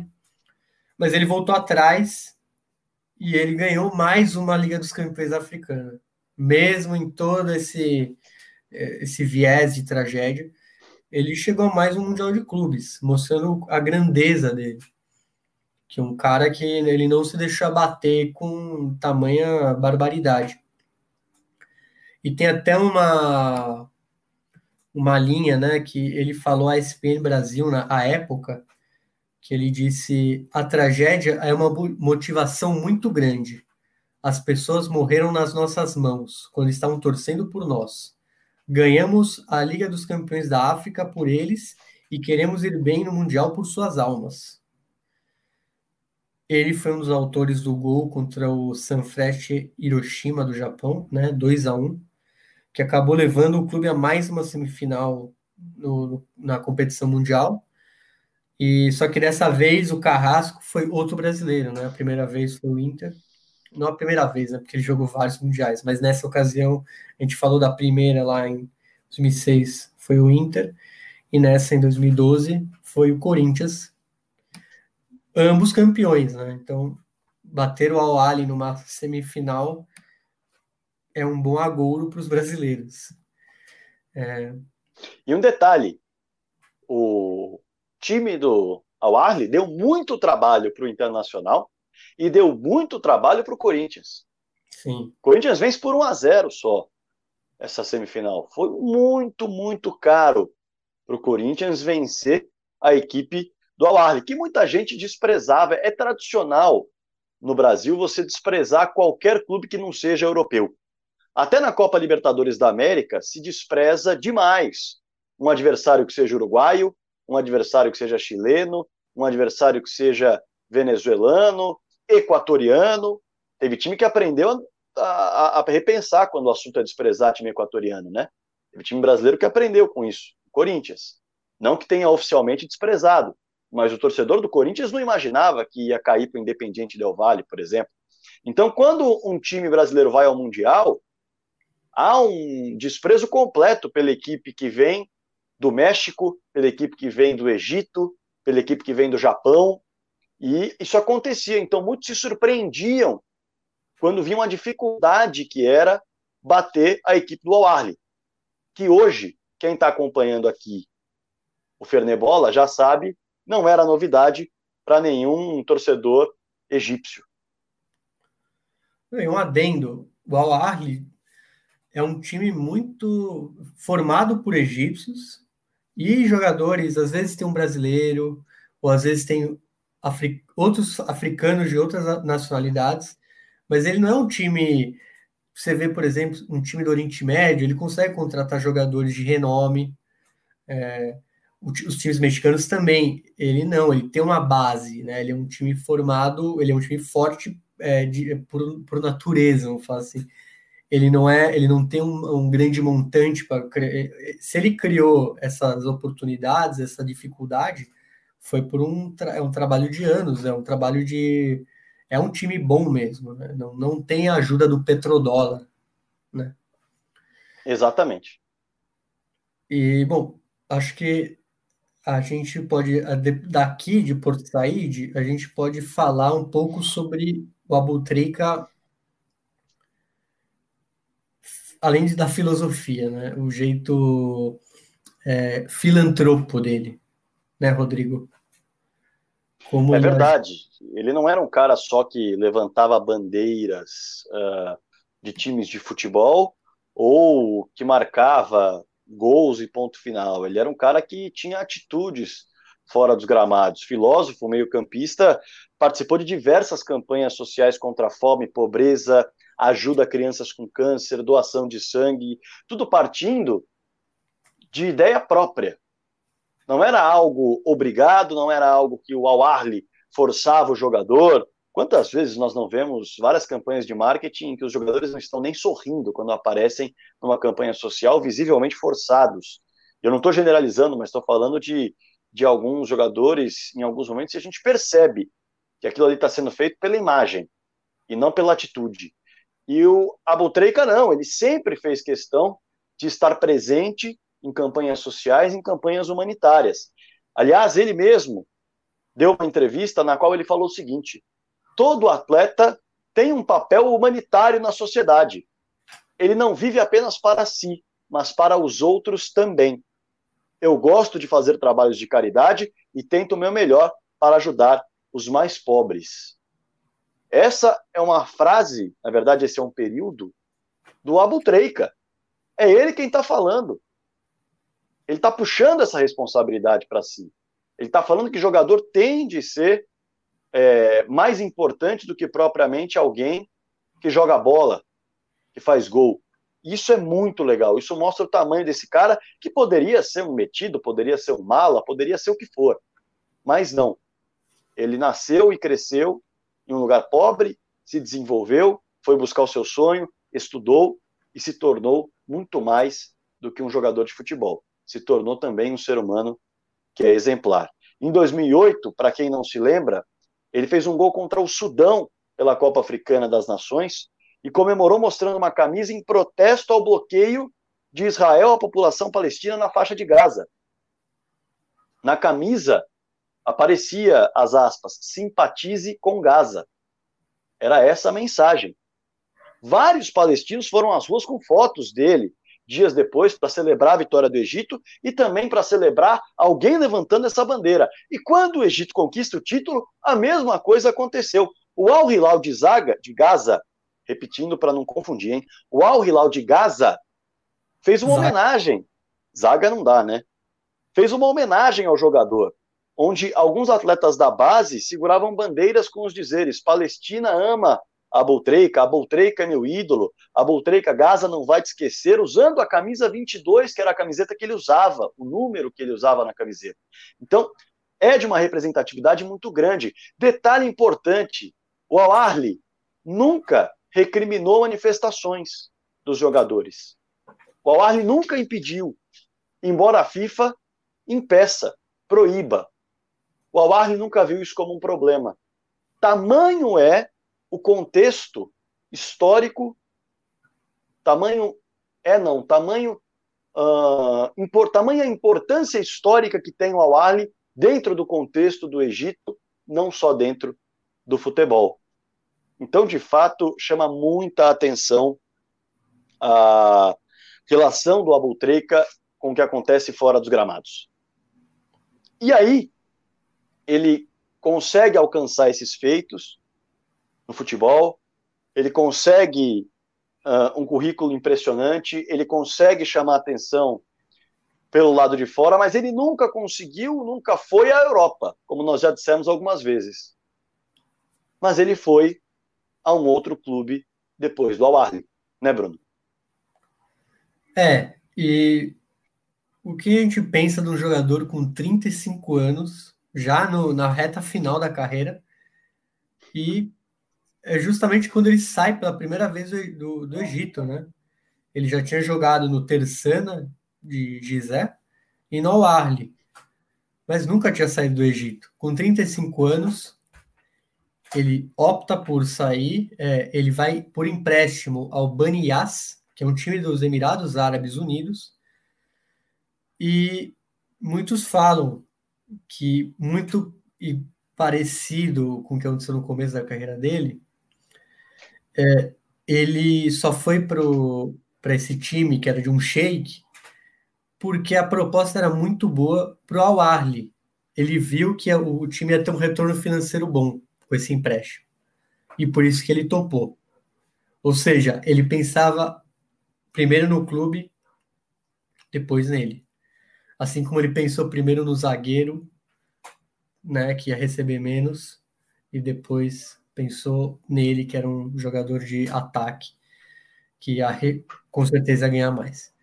mas ele voltou atrás e ele ganhou mais uma Liga dos Campeões africana, mesmo em todo esse eh, esse viés de tragédia, ele chegou a mais um mundial de clubes, mostrando a grandeza dele, que é um cara que ele não se deixou abater com tamanha barbaridade. E tem até uma uma linha, né, que ele falou à ESPN Brasil na época, que ele disse: a tragédia é uma motivação muito grande. As pessoas morreram nas nossas mãos quando estavam torcendo por nós. Ganhamos a Liga dos Campeões da África por eles e queremos ir bem no Mundial por suas almas. Ele foi um dos autores do gol contra o Sanfrecce Hiroshima do Japão, né, 2 a 1, que acabou levando o clube a mais uma semifinal no, na competição mundial e só que dessa vez o Carrasco foi outro brasileiro, né? A primeira vez foi o Inter. Não a primeira vez, né? Porque ele jogou vários mundiais, mas nessa ocasião a gente falou da primeira lá em 2006, foi o Inter, e nessa em 2012 foi o Corinthians. Ambos campeões, né? Então, bater o Al-Ali numa semifinal é um bom agouro para os brasileiros. É... E um detalhe, o time do Al deu muito trabalho para o Internacional e deu muito trabalho para o Corinthians. Sim. O Corinthians vence por 1 a 0 só essa semifinal. Foi muito, muito caro para o Corinthians vencer a equipe do Al que muita gente desprezava. É tradicional no Brasil você desprezar qualquer clube que não seja europeu. Até na Copa Libertadores da América se despreza demais um adversário que seja uruguaio, um adversário que seja chileno, um adversário que seja venezuelano, equatoriano. Teve time que aprendeu a, a, a, repensar quando o assunto é desprezar time equatoriano, né? Teve time brasileiro que aprendeu com isso, o Corinthians. Não que tenha oficialmente desprezado, mas o torcedor do Corinthians não imaginava que ia cair para o Independiente Del Valle, por exemplo. Então, quando um time brasileiro vai ao Mundial, há um desprezo completo pela equipe que vem do México, pela equipe que vem do Egito, pela equipe que vem do Japão. E isso acontecia. Então, muitos se surpreendiam quando viam a dificuldade que era bater a equipe do al que hoje, quem está acompanhando aqui o Fernebola já sabe, não era novidade para nenhum torcedor egípcio. Um adendo, o al é um time muito formado por egípcios e jogadores, às vezes tem um brasileiro, ou às vezes tem afri outros africanos de outras nacionalidades, mas ele não é um time. Você vê, por exemplo, um time do Oriente Médio, ele consegue contratar jogadores de renome. É, os times mexicanos também. Ele não, ele tem uma base, né? Ele é um time formado, ele é um time forte é, de, por, por natureza, vamos falar assim. Ele não é, ele não tem um, um grande montante para se ele criou essas oportunidades, essa dificuldade, foi por um, é um trabalho de anos, é um trabalho de. É um time bom mesmo, né? não, não tem a ajuda do petrodólar. Né? Exatamente. E, bom, acho que a gente pode, daqui de Porto Said, a gente pode falar um pouco sobre o Abutrica, além da filosofia, né? o jeito é, filantropo dele, né, Rodrigo? Como é verdade. Ele não era um cara só que levantava bandeiras uh, de times de futebol ou que marcava gols e ponto final. Ele era um cara que tinha atitudes fora dos gramados. Filósofo, meio-campista, participou de diversas campanhas sociais contra a fome, pobreza, ajuda a crianças com câncer, doação de sangue, tudo partindo de ideia própria. Não era algo obrigado, não era algo que o Al-Arli forçava o jogador. Quantas vezes nós não vemos várias campanhas de marketing em que os jogadores não estão nem sorrindo quando aparecem numa campanha social, visivelmente forçados? Eu não estou generalizando, mas estou falando de, de alguns jogadores, em alguns momentos, e a gente percebe que aquilo ali está sendo feito pela imagem e não pela atitude. E o Abutreika não, ele sempre fez questão de estar presente em campanhas sociais, em campanhas humanitárias. Aliás, ele mesmo deu uma entrevista na qual ele falou o seguinte: todo atleta tem um papel humanitário na sociedade. Ele não vive apenas para si, mas para os outros também. Eu gosto de fazer trabalhos de caridade e tento o meu melhor para ajudar os mais pobres. Essa é uma frase, na verdade, esse é um período do Abu Treika. É ele quem está falando. Ele está puxando essa responsabilidade para si. Ele está falando que jogador tem de ser é, mais importante do que propriamente alguém que joga bola, que faz gol. Isso é muito legal. Isso mostra o tamanho desse cara, que poderia ser um metido, poderia ser um mala, poderia ser o que for. Mas não. Ele nasceu e cresceu em um lugar pobre, se desenvolveu, foi buscar o seu sonho, estudou e se tornou muito mais do que um jogador de futebol se tornou também um ser humano que é exemplar. Em 2008, para quem não se lembra, ele fez um gol contra o Sudão pela Copa Africana das Nações e comemorou mostrando uma camisa em protesto ao bloqueio de Israel à população palestina na faixa de Gaza. Na camisa aparecia as aspas: simpatize com Gaza. Era essa a mensagem. Vários palestinos foram às ruas com fotos dele, dias depois para celebrar a vitória do Egito e também para celebrar alguém levantando essa bandeira. E quando o Egito conquista o título, a mesma coisa aconteceu. O Al Hilal de de Gaza, repetindo para não confundir, hein? O Al Hilal de Gaza fez uma Zaga. homenagem. Zaga não dá, né? Fez uma homenagem ao jogador, onde alguns atletas da base seguravam bandeiras com os dizeres: Palestina ama a Boltreica, a Boltreica é meu ídolo, a Boltreica Gaza não vai te esquecer, usando a camisa 22, que era a camiseta que ele usava, o número que ele usava na camiseta. Então, é de uma representatividade muito grande. Detalhe importante: o Al-Arli nunca recriminou manifestações dos jogadores. O Al-Arli nunca impediu, embora a FIFA impeça, proíba. O Al-Arli nunca viu isso como um problema. Tamanho é o contexto histórico, tamanho é não, tamanho uh, import, tamanha importância histórica que tem o Awali dentro do contexto do Egito, não só dentro do futebol. Então, de fato, chama muita atenção a relação do Abultreika com o que acontece fora dos gramados. E aí, ele consegue alcançar esses feitos, no futebol, ele consegue uh, um currículo impressionante, ele consegue chamar atenção pelo lado de fora, mas ele nunca conseguiu, nunca foi à Europa, como nós já dissemos algumas vezes. Mas ele foi a um outro clube depois do Al né, Bruno? É, e o que a gente pensa de um jogador com 35 anos, já no, na reta final da carreira, e é justamente quando ele sai pela primeira vez do, do Egito, né? Ele já tinha jogado no Tersana de Gizé e no Arli, mas nunca tinha saído do Egito. Com 35 anos, ele opta por sair, é, ele vai por empréstimo ao Bani Yas, que é um time dos Emirados Árabes Unidos, e muitos falam que muito e parecido com o que aconteceu no começo da carreira dele, é, ele só foi para esse time, que era de um shake, porque a proposta era muito boa para o Al-Arli. Ele viu que o time ia ter um retorno financeiro bom com esse empréstimo. E por isso que ele topou. Ou seja, ele pensava primeiro no clube, depois nele. Assim como ele pensou primeiro no zagueiro, né, que ia receber menos, e depois pensou nele, que era um jogador de ataque, que ia com certeza ganhar mais.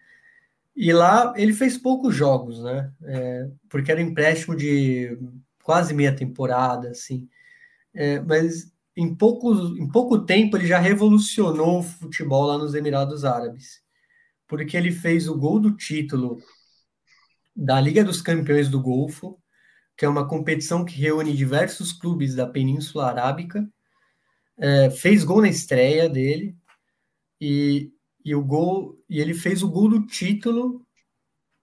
E lá ele fez poucos jogos, né? É, porque era empréstimo de quase meia temporada, assim. É, mas em, poucos, em pouco tempo ele já revolucionou o futebol lá nos Emirados Árabes. Porque ele fez o gol do título da Liga dos Campeões do Golfo, que é uma competição que reúne diversos clubes da Península Arábica, é, fez gol na estreia dele e, e o gol e ele fez o gol do título,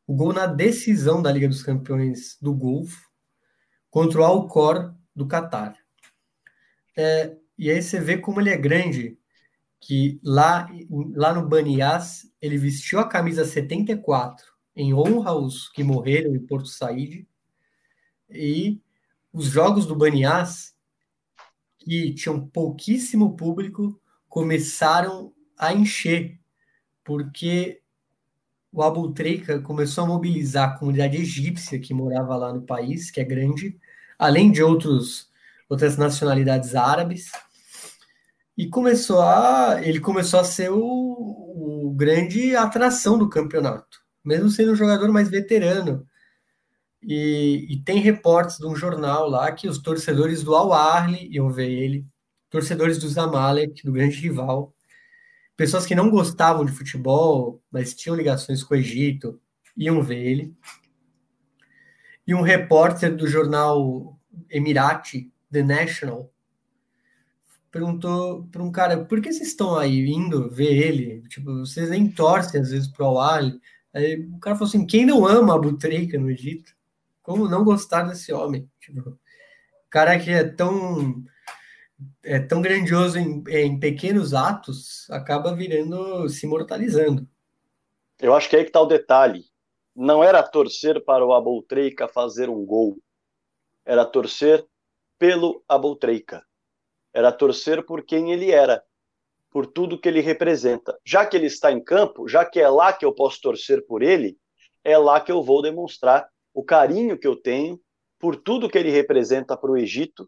o gol na decisão da Liga dos Campeões do Golfo contra o Alcor do Catar. É, e aí você vê como ele é grande, que lá, lá no Banias ele vestiu a camisa 74 em honra aos que morreram em Porto Saíde e os jogos do Banias que tinham pouquíssimo público, começaram a encher, porque o Abu Treika começou a mobilizar a comunidade egípcia que morava lá no país, que é grande, além de outros, outras nacionalidades árabes, e começou a, ele começou a ser o, o grande atração do campeonato, mesmo sendo um jogador mais veterano. E, e, tem reportes de um jornal lá que os torcedores do Al-Arli iam ver ele, torcedores do Zamalek, do grande rival, pessoas que não gostavam de futebol, mas tinham ligações com o Egito, iam ver ele. E um repórter do jornal Emirati, The National, perguntou para um cara: por que vocês estão aí indo ver ele? Tipo, vocês nem torcem às vezes para o Al-Ahly. Aí o cara falou assim: quem não ama a Butreika no Egito? Como não gostar desse homem? Tipo, cara que é tão é tão grandioso em, em pequenos atos, acaba virando, se imortalizando. Eu acho que é aí que está o detalhe. Não era torcer para o Aboltreica fazer um gol. Era torcer pelo Aboltreica. Era torcer por quem ele era, por tudo que ele representa. Já que ele está em campo, já que é lá que eu posso torcer por ele, é lá que eu vou demonstrar o carinho que eu tenho por tudo que ele representa para o Egito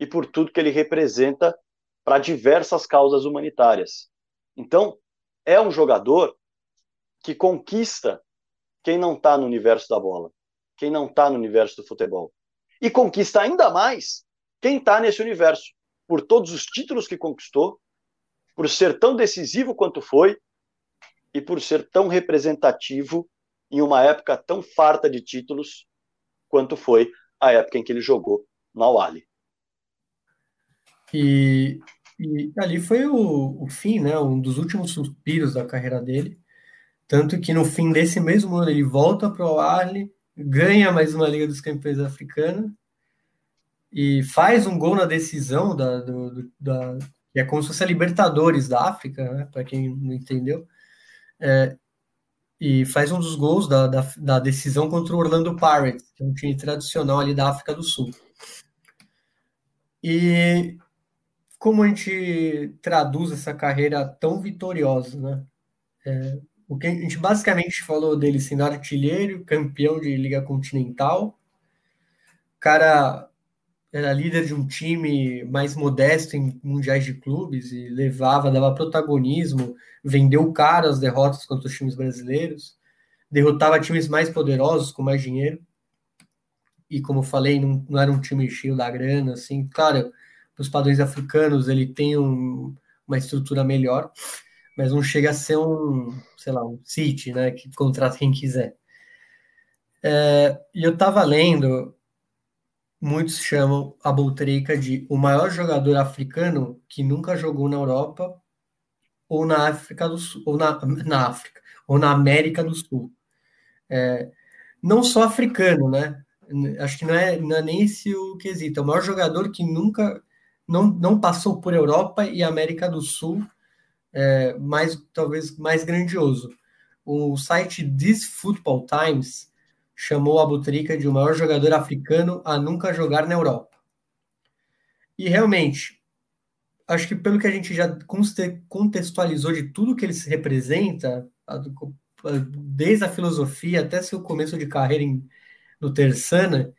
e por tudo que ele representa para diversas causas humanitárias. Então, é um jogador que conquista quem não está no universo da bola, quem não está no universo do futebol. E conquista ainda mais quem está nesse universo, por todos os títulos que conquistou, por ser tão decisivo quanto foi e por ser tão representativo em uma época tão farta de títulos quanto foi a época em que ele jogou no Awali. E, e ali foi o, o fim, né, um dos últimos suspiros da carreira dele. Tanto que no fim desse mesmo ano ele volta para o Arle, ganha mais uma Liga dos Campeões Africana e faz um gol na decisão da, do, da que é como se fosse a Libertadores da África, né, para quem não entendeu. É, e faz um dos gols da, da, da, decisão contra o Orlando Pirates, que é um time tradicional ali da África do Sul. E como a gente traduz essa carreira tão vitoriosa, né? É, o que a gente basicamente falou dele sendo artilheiro, campeão de Liga Continental, cara era líder de um time mais modesto em mundiais de clubes e levava, dava protagonismo, vendeu caro as derrotas contra os times brasileiros, derrotava times mais poderosos com mais dinheiro. E como falei, não, não era um time cheio da grana, assim, claro, nos padrões africanos ele tem um, uma estrutura melhor, mas não chega a ser um, sei lá, um City, né, que contrata quem quiser. É, e eu estava lendo muitos chamam a Boutrica de o maior jogador africano que nunca jogou na Europa ou na África do Sul, ou na, na África, ou na América do Sul. É, não só africano, né? Acho que não é, não é nem esse o quesito. É o maior jogador que nunca não, não passou por Europa e América do Sul, é, mais talvez mais grandioso. O site This Football Times chamou a Butrica de o maior jogador africano a nunca jogar na Europa. E realmente, acho que pelo que a gente já contextualizou de tudo que ele se representa, desde a filosofia até seu começo de carreira em, no Tersana,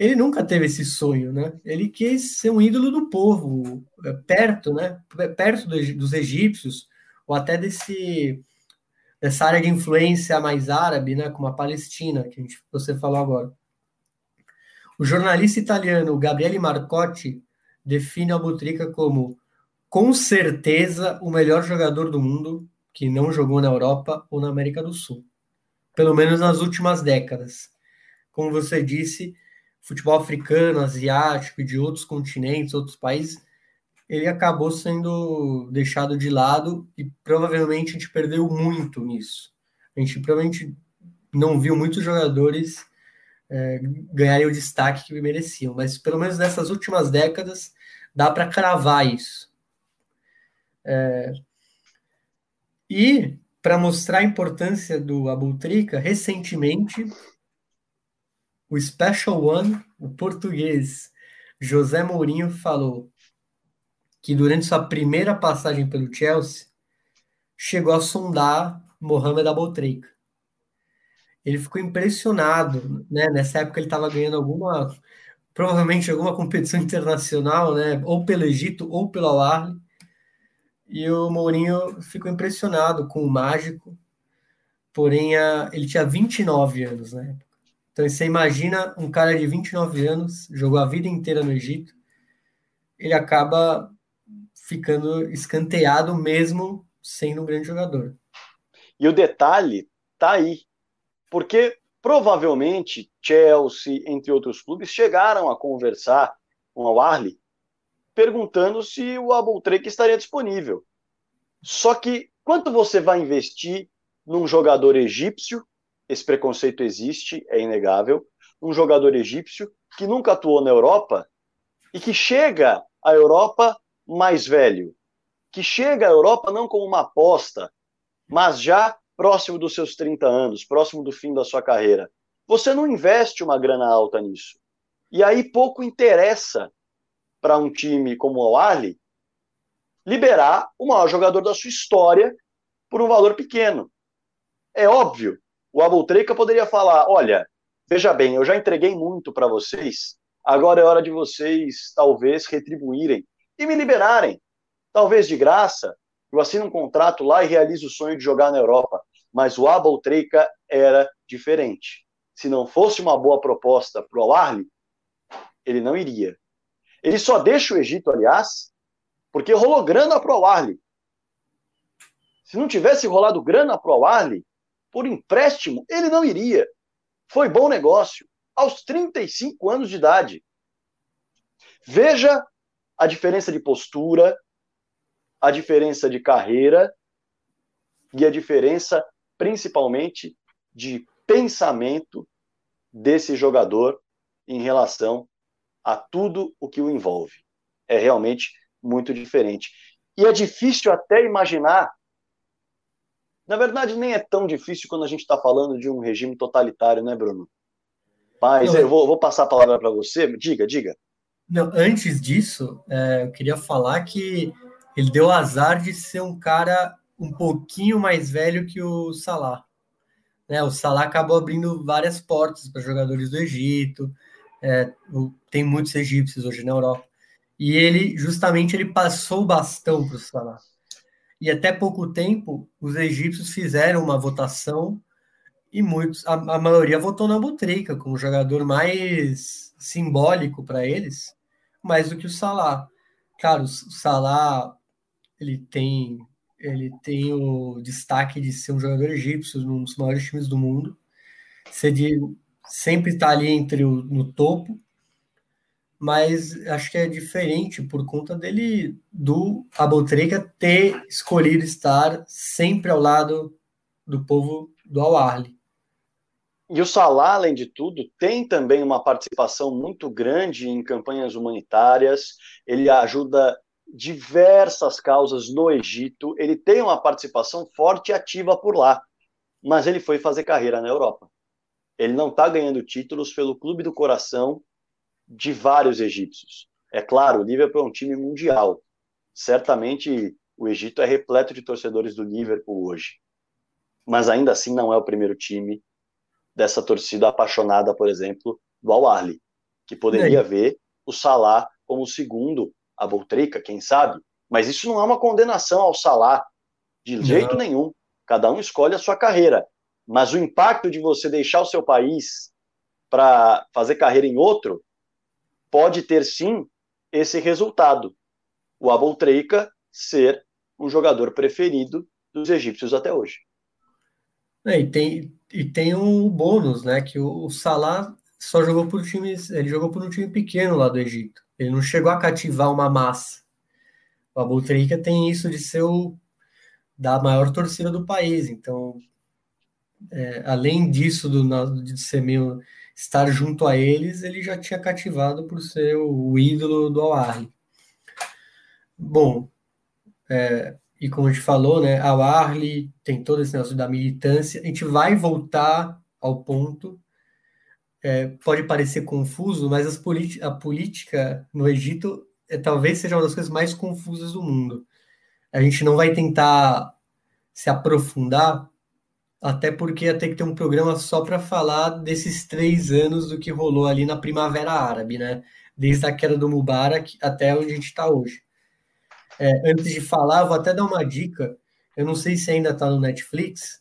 ele nunca teve esse sonho, né? Ele quis ser um ídolo do povo, é, perto, né? Perto dos egípcios, ou até desse dessa área de influência mais árabe, né, como a Palestina, que a gente, você falou agora. O jornalista italiano Gabriele Marcotti define a Butrica como com certeza o melhor jogador do mundo que não jogou na Europa ou na América do Sul, pelo menos nas últimas décadas. Como você disse, futebol africano, asiático de outros continentes, outros países ele acabou sendo deixado de lado e provavelmente a gente perdeu muito nisso. A gente provavelmente não viu muitos jogadores é, ganharem o destaque que mereciam, mas pelo menos nessas últimas décadas dá para cravar isso. É, e para mostrar a importância do Abutrica, recentemente o Special One, o português José Mourinho falou: que durante sua primeira passagem pelo Chelsea chegou a sondar Mohamed Aboutrika. Ele ficou impressionado, né? Nessa época ele estava ganhando alguma, provavelmente alguma competição internacional, né? Ou pelo Egito ou pelo Al E o Mourinho ficou impressionado com o mágico, porém a, ele tinha 29 anos na época. Então você imagina um cara de 29 anos, jogou a vida inteira no Egito, ele acaba ficando escanteado mesmo sendo um grande jogador. E o detalhe tá aí, porque provavelmente Chelsea, entre outros clubes, chegaram a conversar com o Arley perguntando se o Abultrek estaria disponível. Só que quanto você vai investir num jogador egípcio? Esse preconceito existe, é inegável. Um jogador egípcio que nunca atuou na Europa e que chega à Europa mais velho, que chega à Europa não como uma aposta, mas já próximo dos seus 30 anos, próximo do fim da sua carreira. Você não investe uma grana alta nisso. E aí pouco interessa para um time como o Al liberar o maior jogador da sua história por um valor pequeno. É óbvio, o Abultreca poderia falar: olha, veja bem, eu já entreguei muito para vocês, agora é hora de vocês talvez retribuírem e me liberarem. Talvez de graça, eu assino um contrato lá e realizo o sonho de jogar na Europa. Mas o Abel Treika era diferente. Se não fosse uma boa proposta para o Al ele não iria. Ele só deixa o Egito, aliás, porque rolou grana para o Al Se não tivesse rolado grana para o Al por empréstimo, ele não iria. Foi bom negócio. Aos 35 anos de idade. Veja a diferença de postura, a diferença de carreira e a diferença, principalmente, de pensamento desse jogador em relação a tudo o que o envolve. É realmente muito diferente. E é difícil até imaginar. Na verdade, nem é tão difícil quando a gente está falando de um regime totalitário, né, Bruno? Mas eu vou, vou passar a palavra para você. Diga, diga. Não, antes disso, é, eu queria falar que ele deu azar de ser um cara um pouquinho mais velho que o Salah. Né, o Salah acabou abrindo várias portas para jogadores do Egito. É, tem muitos egípcios hoje na Europa. E ele, justamente, ele passou o bastão para o Salah. E até pouco tempo, os egípcios fizeram uma votação e muitos, a, a maioria votou na Butrica como jogador mais simbólico para eles, mais do que o Salah. Claro, o Salah ele tem ele tem o destaque de ser um jogador egípcio num dos maiores times do mundo, ser de, sempre está ali entre o, no topo, mas acho que é diferente por conta dele do Abotreika ter escolhido estar sempre ao lado do povo do Al-Ahly. E o Salah, além de tudo, tem também uma participação muito grande em campanhas humanitárias. Ele ajuda diversas causas no Egito. Ele tem uma participação forte e ativa por lá. Mas ele foi fazer carreira na Europa. Ele não está ganhando títulos pelo clube do coração de vários egípcios. É claro, o Liverpool é um time mundial. Certamente o Egito é repleto de torcedores do Liverpool hoje. Mas ainda assim não é o primeiro time dessa torcida apaixonada, por exemplo, do Al-Ahly, que poderia ver o Salah como o segundo a Boltrica, quem sabe, mas isso não é uma condenação ao Salah, de não. jeito nenhum. Cada um escolhe a sua carreira, mas o impacto de você deixar o seu país para fazer carreira em outro pode ter sim esse resultado. O Abultreika ser o jogador preferido dos egípcios até hoje. É, e tem, e tem um bônus, né? Que o, Salah só jogou por times, ele jogou por um time pequeno lá do Egito. Ele não chegou a cativar uma massa. O Abu tem isso de ser o da maior torcida do país. Então, é, além disso, do, de ser meio estar junto a eles, ele já tinha cativado por ser o, ídolo do al Bom, é, e como a gente falou, né, a Arley tem todo esse negócio da militância. A gente vai voltar ao ponto. É, pode parecer confuso, mas a política no Egito é, talvez seja uma das coisas mais confusas do mundo. A gente não vai tentar se aprofundar, até porque ia ter que ter um programa só para falar desses três anos do que rolou ali na Primavera Árabe, né? Desde a queda do Mubarak até onde a gente está hoje. É, antes de falar, vou até dar uma dica. Eu não sei se ainda está no Netflix,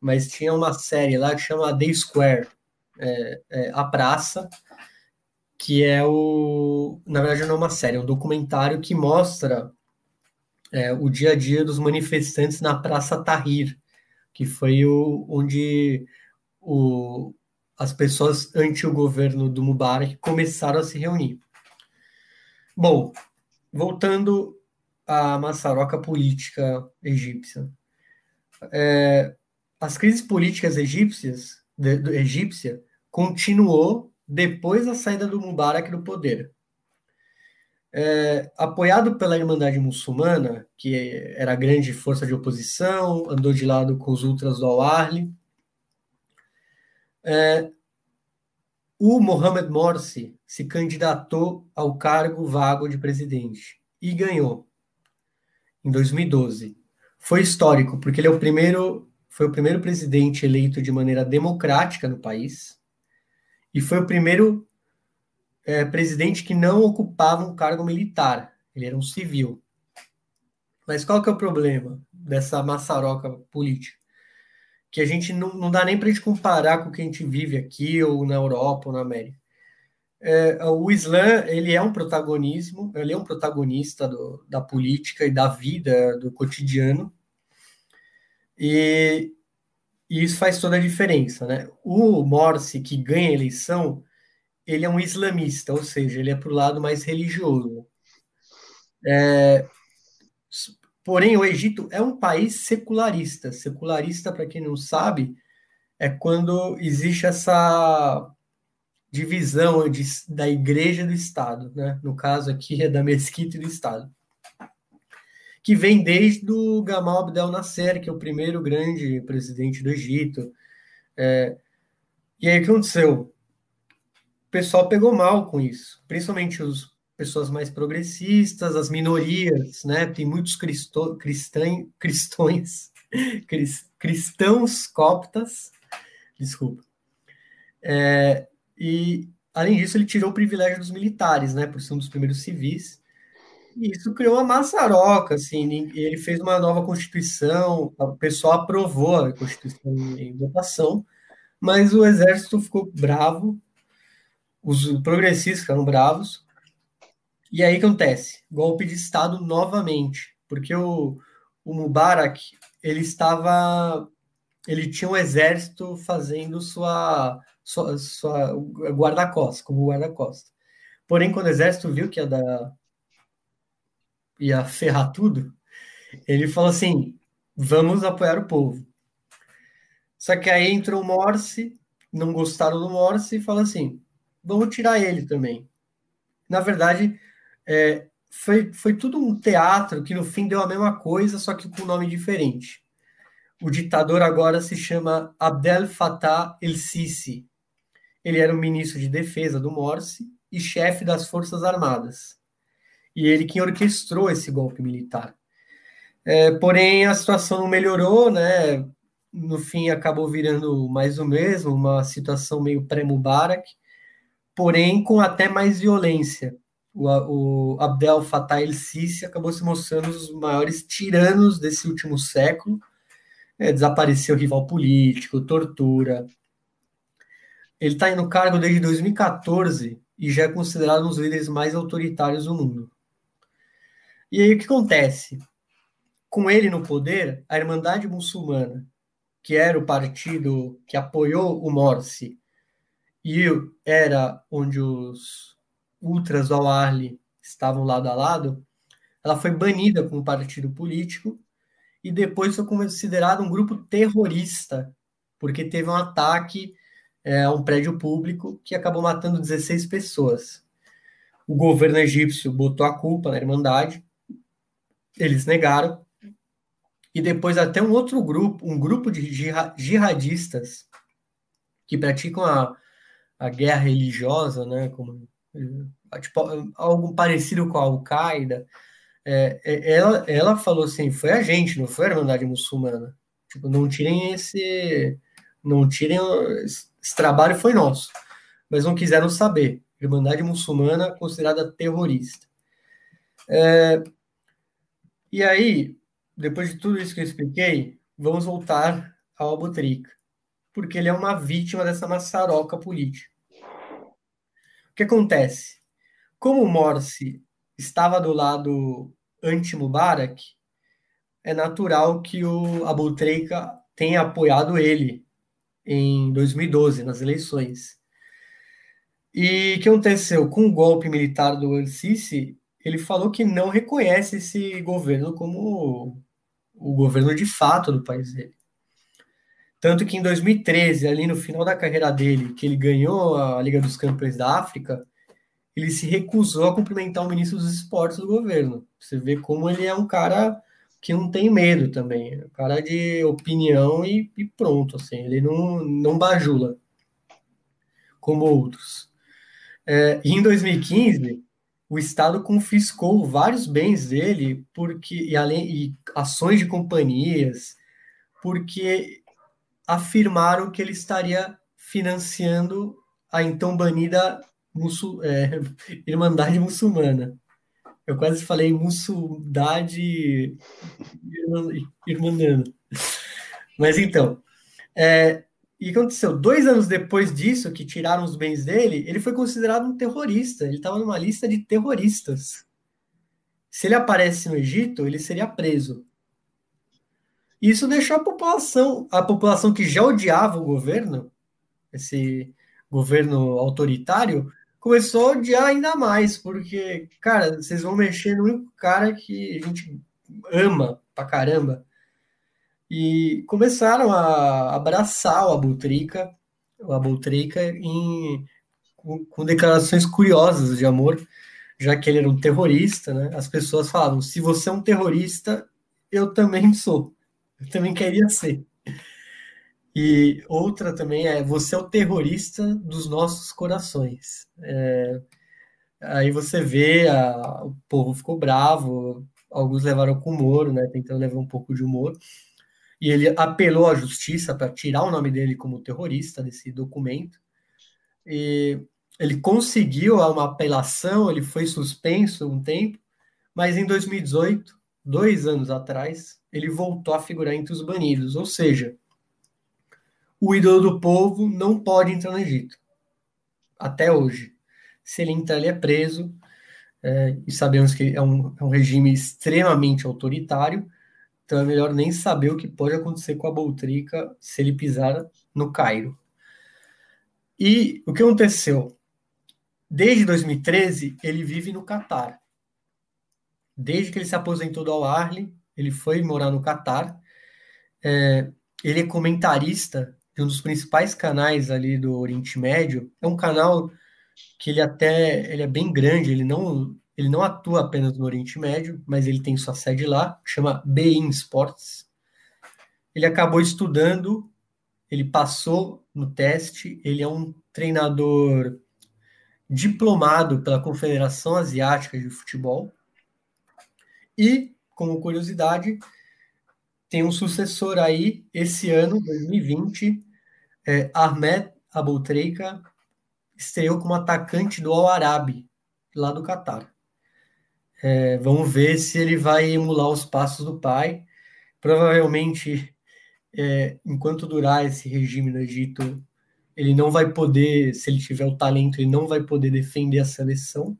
mas tinha uma série lá que chama The Square, é, é, A Praça, que é o. Na verdade, não é uma série, é um documentário que mostra é, o dia a dia dos manifestantes na Praça Tahrir, que foi o, onde o, as pessoas anti o governo do Mubarak começaram a se reunir. Bom, voltando a maçaroca política egípcia. É, as crises políticas egípcias, de, do, egípcia continuou depois da saída do Mubarak do poder. É, apoiado pela Irmandade Muçulmana, que era a grande força de oposição, andou de lado com os ultras do Al-Ahli, é, o Mohamed Morsi se candidatou ao cargo vago de presidente e ganhou em 2012. Foi histórico, porque ele é o primeiro, foi o primeiro presidente eleito de maneira democrática no país e foi o primeiro é, presidente que não ocupava um cargo militar, ele era um civil. Mas qual que é o problema dessa maçaroca política? Que a gente não, não dá nem para a gente comparar com o que a gente vive aqui, ou na Europa, ou na América é, o Islã ele é um protagonismo, ele é um protagonista do, da política e da vida, do cotidiano, e, e, isso faz toda a diferença, né? O Morsi, que ganha a eleição, ele é um islamista, ou seja, ele é para o lado mais religioso. É, porém, o Egito é um país secularista. Secularista, para quem não sabe, é quando existe essa divisão de, da igreja do Estado, né? no caso aqui é da mesquita do Estado, que vem desde o Gamal Abdel Nasser, que é o primeiro grande presidente do Egito. É, e aí o que aconteceu? Pessoal pegou mal com isso, principalmente os pessoas mais progressistas, as minorias, né? Tem muitos cristo, cristãs, cristões, <laughs> cristãos coptas, desculpa. É, e, além disso, ele tirou o privilégio dos militares, né? Por ser um dos primeiros civis. E isso criou uma maçaroca, assim, ele fez uma nova constituição, o pessoal aprovou a constituição em votação, mas o exército ficou bravo, os progressistas ficaram bravos, e aí acontece, golpe de Estado novamente, porque o, o Mubarak, ele estava, ele tinha um exército fazendo sua, sua, sua guarda-costas, como guarda-costas. Porém, quando o exército viu que ia dar, ia ferrar tudo, ele falou assim, vamos apoiar o povo. Só que aí entrou o Morse, não gostaram do Morse e falou assim: vamos tirar ele também. Na verdade, é, foi, foi tudo um teatro que no fim deu a mesma coisa, só que com nome diferente. O ditador agora se chama Abdel Fattah el-Sisi. Ele era o ministro de defesa do Morsi e chefe das Forças Armadas. E ele que orquestrou esse golpe militar. É, porém, a situação não melhorou, né? no fim acabou virando mais o mesmo, uma situação meio pré-Mubarak, porém com até mais violência. O, o Abdel Fattah el-Sisi acabou se mostrando um dos maiores tiranos desse último século. É, desapareceu rival político, tortura. Ele está no cargo desde 2014 e já é considerado um dos líderes mais autoritários do mundo. E aí o que acontece? Com ele no poder, a Irmandade Muçulmana, que era o partido que apoiou o Morsi, e era onde os ultras do Al-Arli estavam lado a lado, ela foi banida como partido político e depois foi considerado um grupo terrorista, porque teve um ataque é, a um prédio público que acabou matando 16 pessoas. O governo egípcio botou a culpa na Irmandade, eles negaram, e depois até um outro grupo, um grupo de jihadistas que praticam a, a guerra religiosa, né, como, eh, tipo, algo parecido com a Al-Qaeda, é, é, ela, ela falou assim, foi a gente, não foi a Irmandade Muçulmana. Tipo, não tirem esse, não tirem, esse, trabalho foi nosso. Mas não quiseram saber. Irmandade Muçulmana considerada terrorista. É, e aí, depois de tudo isso que eu expliquei, vamos voltar ao Abutrica, porque ele é uma vítima dessa maçaroca política. O que acontece? Como o Morsi estava do lado anti-Mubarak, é natural que o Abutrica tenha apoiado ele em 2012, nas eleições. E o que aconteceu? Com o golpe militar do El-Sisi, ele falou que não reconhece esse governo como o governo de fato do país dele. Tanto que em 2013, ali no final da carreira dele, que ele ganhou a Liga dos Campeões da África, ele se recusou a cumprimentar o ministro dos esportes do governo. Você vê como ele é um cara que não tem medo também, é um cara de opinião e, e pronto, assim, ele não, não bajula, como outros. É, e em 2015, o Estado confiscou vários bens dele porque e além e ações de companhias porque afirmaram que ele estaria financiando a então banida muçul, é, <laughs> Irmandade Muçulmana. Eu quase falei muçuldade irmandana. Mas então, é, e o que aconteceu? Dois anos depois disso, que tiraram os bens dele, ele foi considerado um terrorista. Ele estava numa lista de terroristas. Se ele aparece no Egito, ele seria preso. Isso deixou a população, a população que já odiava o governo, esse governo autoritário, começou a odiar ainda mais, porque, cara, vocês vão mexer no único cara que a gente ama pra caramba e começaram a abraçar o Abutrica, o Abutrica em, com, com, declarações curiosas de amor, já que ele era um terrorista, né? As pessoas falavam: se você é um terrorista, eu também sou, eu também queria ser. E outra também é: você é o terrorista dos nossos corações. É, Aí você vê, a, o povo ficou bravo, alguns levaram com humor, né, tentando levar um pouco de humor, e ele apelou à justiça para tirar o nome dele como terrorista desse documento, e ele conseguiu uma apelação, ele foi suspenso um tempo, mas em 2018, dois anos atrás, ele voltou a figurar entre os banidos, ou seja, o ídolo do povo não pode entrar no Egito, até hoje. Se ele entrar, ele é preso, é, e sabemos que é um, é um regime extremamente autoritário, então é melhor nem saber o que pode acontecer com a Boltrica se ele pisar no Cairo. E o que aconteceu? Desde 2013, ele vive no Catar. Desde que ele se aposentou do Al-Arli, ele foi morar no Catar. É, ele é comentarista de um dos principais canais ali do Oriente Médio. É um canal que ele até ele é bem grande, ele não ele não atua apenas no Oriente Médio, mas ele tem sua sede lá, chama Bein Sports. Ele acabou estudando, ele passou no teste, ele é um treinador diplomado pela Confederação Asiática de Futebol. E, como curiosidade, tem um sucessor aí esse ano, 2020, é, Ahmed Abultreika, estreou como atacante do Al Arabi, lá do Catar. É, vamos ver se ele vai emular os passos do pai. Provavelmente, é, enquanto durar esse regime no Egito, ele não vai poder, se ele tiver o talento, ele não vai poder defender a seleção.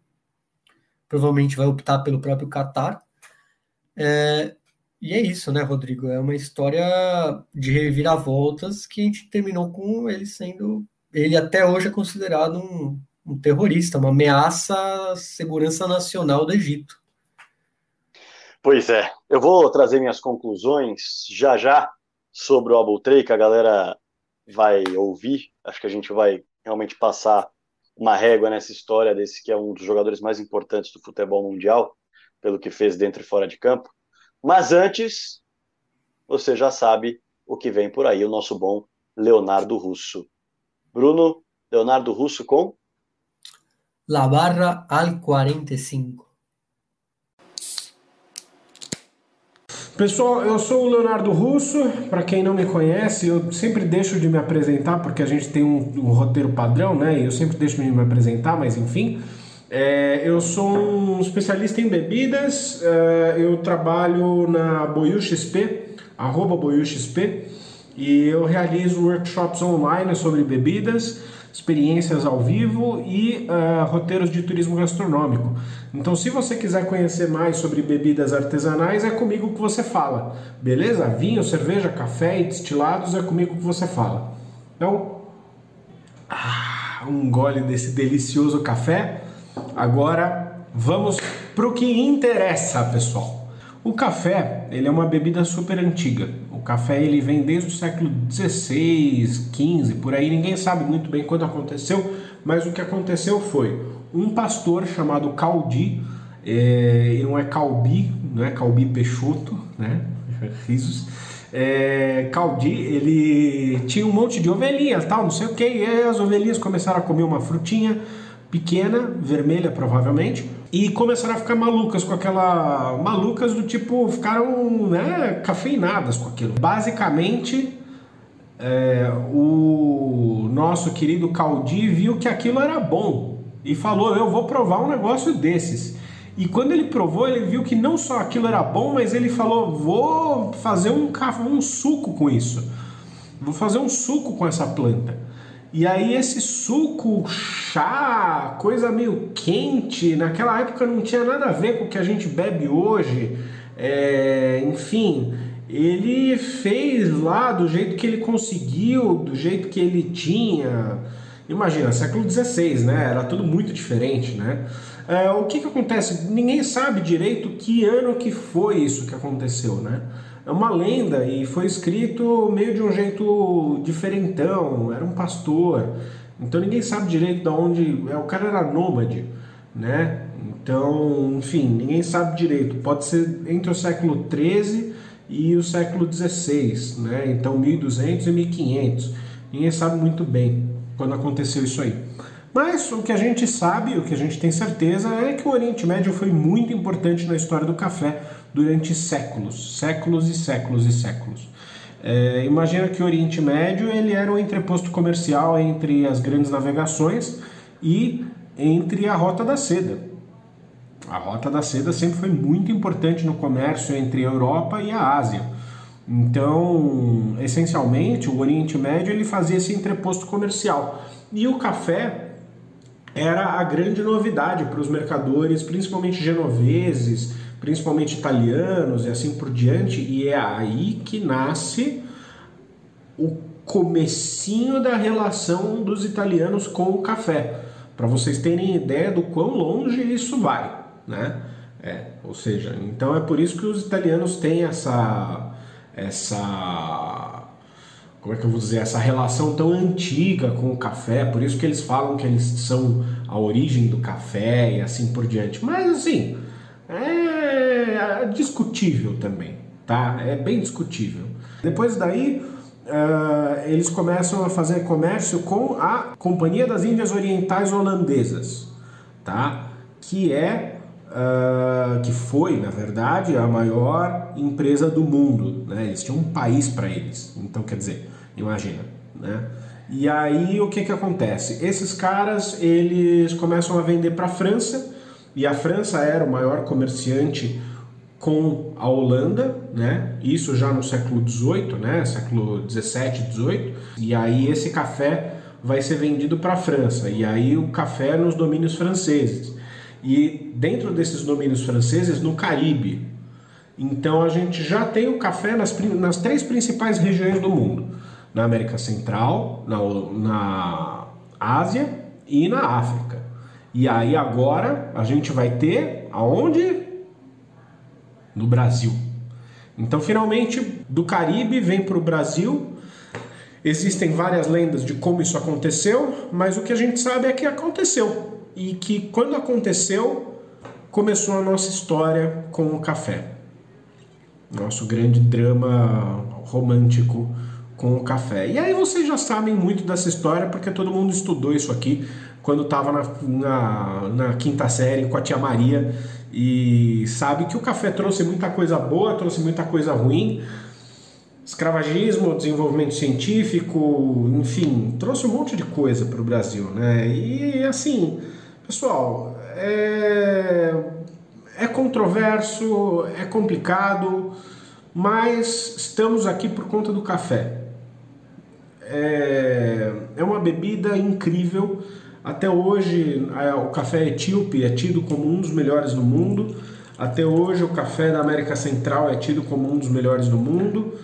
Provavelmente vai optar pelo próprio Catar. É, e é isso, né, Rodrigo? É uma história de reviravoltas que a gente terminou com ele sendo ele até hoje é considerado um, um terrorista, uma ameaça à segurança nacional do Egito. Pois é, eu vou trazer minhas conclusões já já sobre o Abultrei, que a galera vai ouvir. Acho que a gente vai realmente passar uma régua nessa história desse que é um dos jogadores mais importantes do futebol mundial, pelo que fez dentro e fora de campo. Mas antes, você já sabe o que vem por aí, o nosso bom Leonardo Russo. Bruno Leonardo Russo com La Barra al 45. Pessoal, eu sou o Leonardo Russo. Para quem não me conhece, eu sempre deixo de me apresentar porque a gente tem um, um roteiro padrão, né? E eu sempre deixo de me apresentar, mas enfim. É, eu sou um especialista em bebidas. É, eu trabalho na Boiú XP, arroba Boiú XP e eu realizo workshops online sobre bebidas, experiências ao vivo e uh, roteiros de turismo gastronômico. Então, se você quiser conhecer mais sobre bebidas artesanais, é comigo que você fala, beleza? Vinho, cerveja, café e destilados é comigo que você fala. Então, ah, um gole desse delicioso café. Agora, vamos para o que interessa, pessoal. O café, ele é uma bebida super antiga. O café ele vem desde o século 16, 15, por aí. Ninguém sabe muito bem quando aconteceu, mas o que aconteceu foi um pastor chamado Caldi, é, e não é Calbi, não é Calbi Peixoto, né? <laughs> Risos. É, Caldi, ele tinha um monte de ovelhinhas, tal, não sei o que, e as ovelhinhas começaram a comer uma frutinha pequena, vermelha provavelmente, e começaram a ficar malucas com aquela. malucas do tipo, ficaram né, cafeinadas com aquilo. Basicamente, é, o nosso querido Caldi viu que aquilo era bom e falou: Eu vou provar um negócio desses. E quando ele provou, ele viu que não só aquilo era bom, mas ele falou: Vou fazer um, um suco com isso. Vou fazer um suco com essa planta. E aí esse suco, chá, coisa meio quente, naquela época não tinha nada a ver com o que a gente bebe hoje. É, enfim, ele fez lá do jeito que ele conseguiu, do jeito que ele tinha. Imagina, século XVI, né? Era tudo muito diferente, né? É, o que, que acontece? Ninguém sabe direito que ano que foi isso que aconteceu, né? É uma lenda e foi escrito meio de um jeito diferentão, era um pastor, então ninguém sabe direito de onde. É, o cara era nômade, né? Então, enfim, ninguém sabe direito. Pode ser entre o século 13 e o século 16, né? Então 1200 e 1500. Ninguém sabe muito bem quando aconteceu isso aí. Mas o que a gente sabe, o que a gente tem certeza é que o Oriente Médio foi muito importante na história do café durante séculos, séculos e séculos e séculos. É, imagina que o Oriente Médio ele era um entreposto comercial entre as grandes navegações e entre a Rota da Seda. A Rota da Seda sempre foi muito importante no comércio entre a Europa e a Ásia. Então, essencialmente, o Oriente Médio ele fazia esse entreposto comercial. E o café era a grande novidade para os mercadores, principalmente genoveses, principalmente italianos e assim por diante, e é aí que nasce o comecinho da relação dos italianos com o café, para vocês terem ideia do quão longe isso vai, né? É, ou seja, então é por isso que os italianos têm essa essa como é que eu vou dizer, essa relação tão antiga com o café, por isso que eles falam que eles são a origem do café e assim por diante. Mas assim, é discutível também, tá? É bem discutível. Depois daí, uh, eles começam a fazer comércio com a Companhia das Índias Orientais Holandesas, tá? Que é Uh, que foi, na verdade, a maior empresa do mundo. Né? Eles tinham um país para eles. Então, quer dizer, imagina. Né? E aí, o que, que acontece? Esses caras, eles começam a vender para a França, e a França era o maior comerciante com a Holanda, né? Isso já no século XVIII, né? Século XVII, XVIII. E aí esse café vai ser vendido para a França. E aí o café nos domínios franceses e dentro desses domínios franceses no Caribe. Então a gente já tem o café nas, nas três principais regiões do mundo: na América Central, na, na Ásia e na África. E aí agora a gente vai ter aonde? No Brasil. Então finalmente do Caribe vem para o Brasil. Existem várias lendas de como isso aconteceu, mas o que a gente sabe é que aconteceu e que quando aconteceu, começou a nossa história com o café. Nosso grande drama romântico com o café. E aí vocês já sabem muito dessa história porque todo mundo estudou isso aqui quando estava na, na, na, quinta série com a tia Maria e sabe que o café trouxe muita coisa boa, trouxe muita coisa ruim. Escravagismo, desenvolvimento científico, enfim, trouxe um monte de coisa para o Brasil, né? E assim, Pessoal, é, é controverso, é complicado, mas estamos aqui por conta do café. É, é uma bebida incrível. Até hoje, o café etíope é tido como um dos melhores do mundo. Até hoje, o café da América Central é tido como um dos melhores do mundo.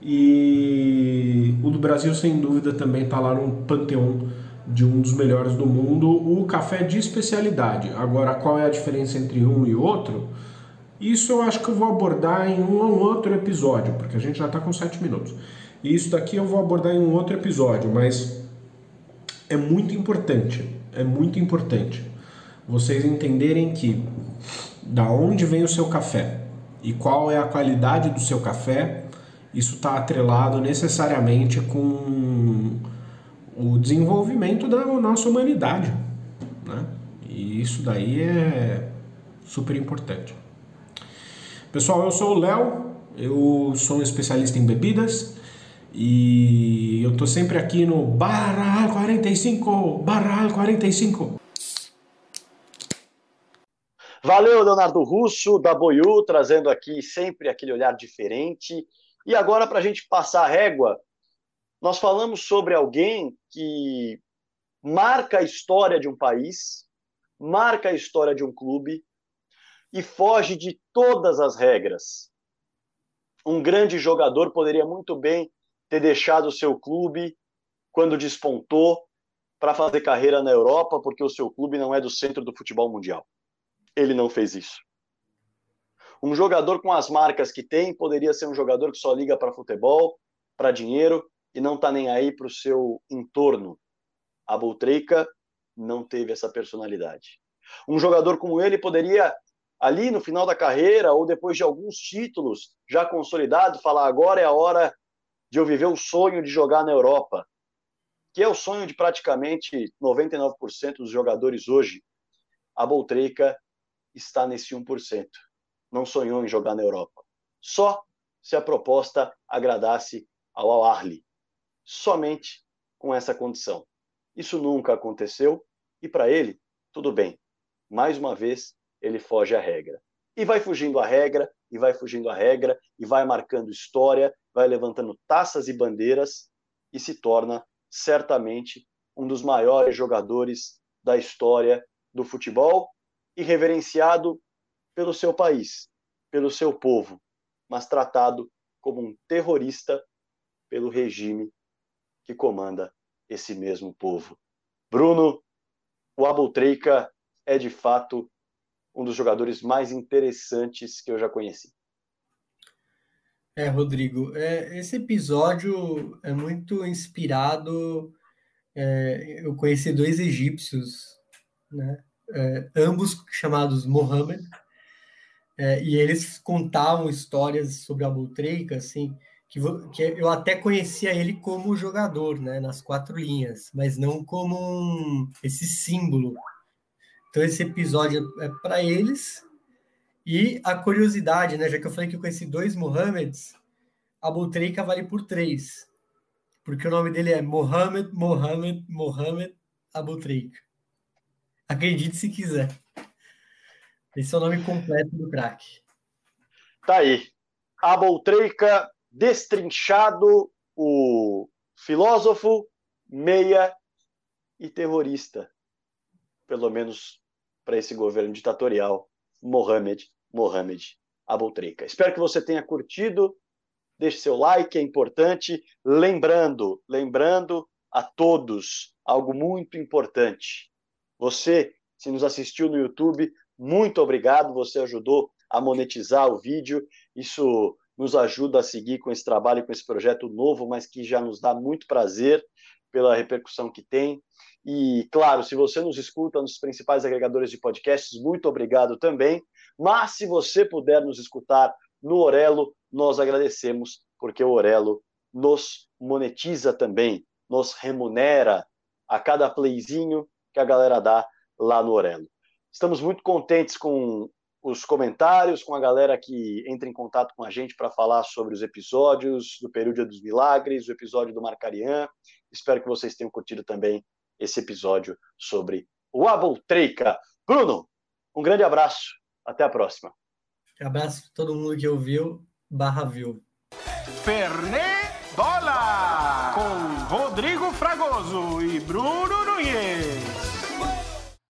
E o do Brasil, sem dúvida, também está lá no panteão de um dos melhores do mundo, o café de especialidade. Agora, qual é a diferença entre um e outro? Isso eu acho que eu vou abordar em um ou outro episódio, porque a gente já está com sete minutos. E isso daqui eu vou abordar em um outro episódio, mas é muito importante, é muito importante vocês entenderem que da onde vem o seu café e qual é a qualidade do seu café, isso está atrelado necessariamente com o desenvolvimento da nossa humanidade. Né? E isso daí é super importante. Pessoal, eu sou o Léo, eu sou um especialista em bebidas e eu tô sempre aqui no Barra 45, Barra 45. Valeu, Leonardo Russo, da Boiú, trazendo aqui sempre aquele olhar diferente. E agora, para a gente passar a régua, nós falamos sobre alguém que marca a história de um país, marca a história de um clube e foge de todas as regras. Um grande jogador poderia muito bem ter deixado o seu clube quando despontou para fazer carreira na Europa, porque o seu clube não é do centro do futebol mundial. Ele não fez isso. Um jogador com as marcas que tem poderia ser um jogador que só liga para futebol, para dinheiro e não está nem aí para o seu entorno. A Boltreica não teve essa personalidade. Um jogador como ele poderia, ali no final da carreira, ou depois de alguns títulos já consolidados, falar: agora é a hora de eu viver o sonho de jogar na Europa. que é o sonho de praticamente 99% dos jogadores hoje, a Boltreica está nesse 1%. Não sonhou em jogar na Europa. Só se a proposta agradasse ao Al-Ahly. Somente com essa condição. Isso nunca aconteceu e para ele, tudo bem. Mais uma vez, ele foge à regra. E vai fugindo à regra, e vai fugindo à regra, e vai marcando história, vai levantando taças e bandeiras e se torna certamente um dos maiores jogadores da história do futebol e reverenciado pelo seu país, pelo seu povo, mas tratado como um terrorista pelo regime que comanda esse mesmo povo. Bruno, o Abultreica é de fato um dos jogadores mais interessantes que eu já conheci. É, Rodrigo, é, esse episódio é muito inspirado. É, eu conheci dois egípcios, né? É, ambos chamados Mohammed, é, e eles contavam histórias sobre Abu Treika, assim, que, que, eu até conhecia ele como jogador, né, nas quatro linhas, mas não como um, esse símbolo. Então esse episódio é para eles e a curiosidade, né? Já que eu falei que eu conheci dois Mohammeds, Abu Treika vale por três. Porque o nome dele é Mohamed, Mohamed, Mohamed Abu Treika. Acredite se quiser. Esse é o nome completo do craque. Tá aí. Abu Treika destrinchado, o filósofo, meia e terrorista. Pelo menos para esse governo ditatorial Mohamed Mohamed Abultreika. Espero que você tenha curtido. Deixe seu like, é importante. Lembrando, lembrando a todos algo muito importante. Você, se nos assistiu no YouTube, muito obrigado. Você ajudou a monetizar o vídeo. Isso nos ajuda a seguir com esse trabalho, com esse projeto novo, mas que já nos dá muito prazer pela repercussão que tem. E, claro, se você nos escuta nos principais agregadores de podcasts, muito obrigado também. Mas se você puder nos escutar no Orelo, nós agradecemos, porque o Orelo nos monetiza também, nos remunera a cada playzinho que a galera dá lá no Orelo. Estamos muito contentes com os comentários, com a galera que entra em contato com a gente para falar sobre os episódios do Perúdia dos Milagres, o episódio do Marcarian. Espero que vocês tenham curtido também esse episódio sobre o Abultreica. Bruno, um grande abraço. Até a próxima. Abraço para todo mundo que ouviu, barra viu. Fernê Bola, com Rodrigo Fragoso e Bruno.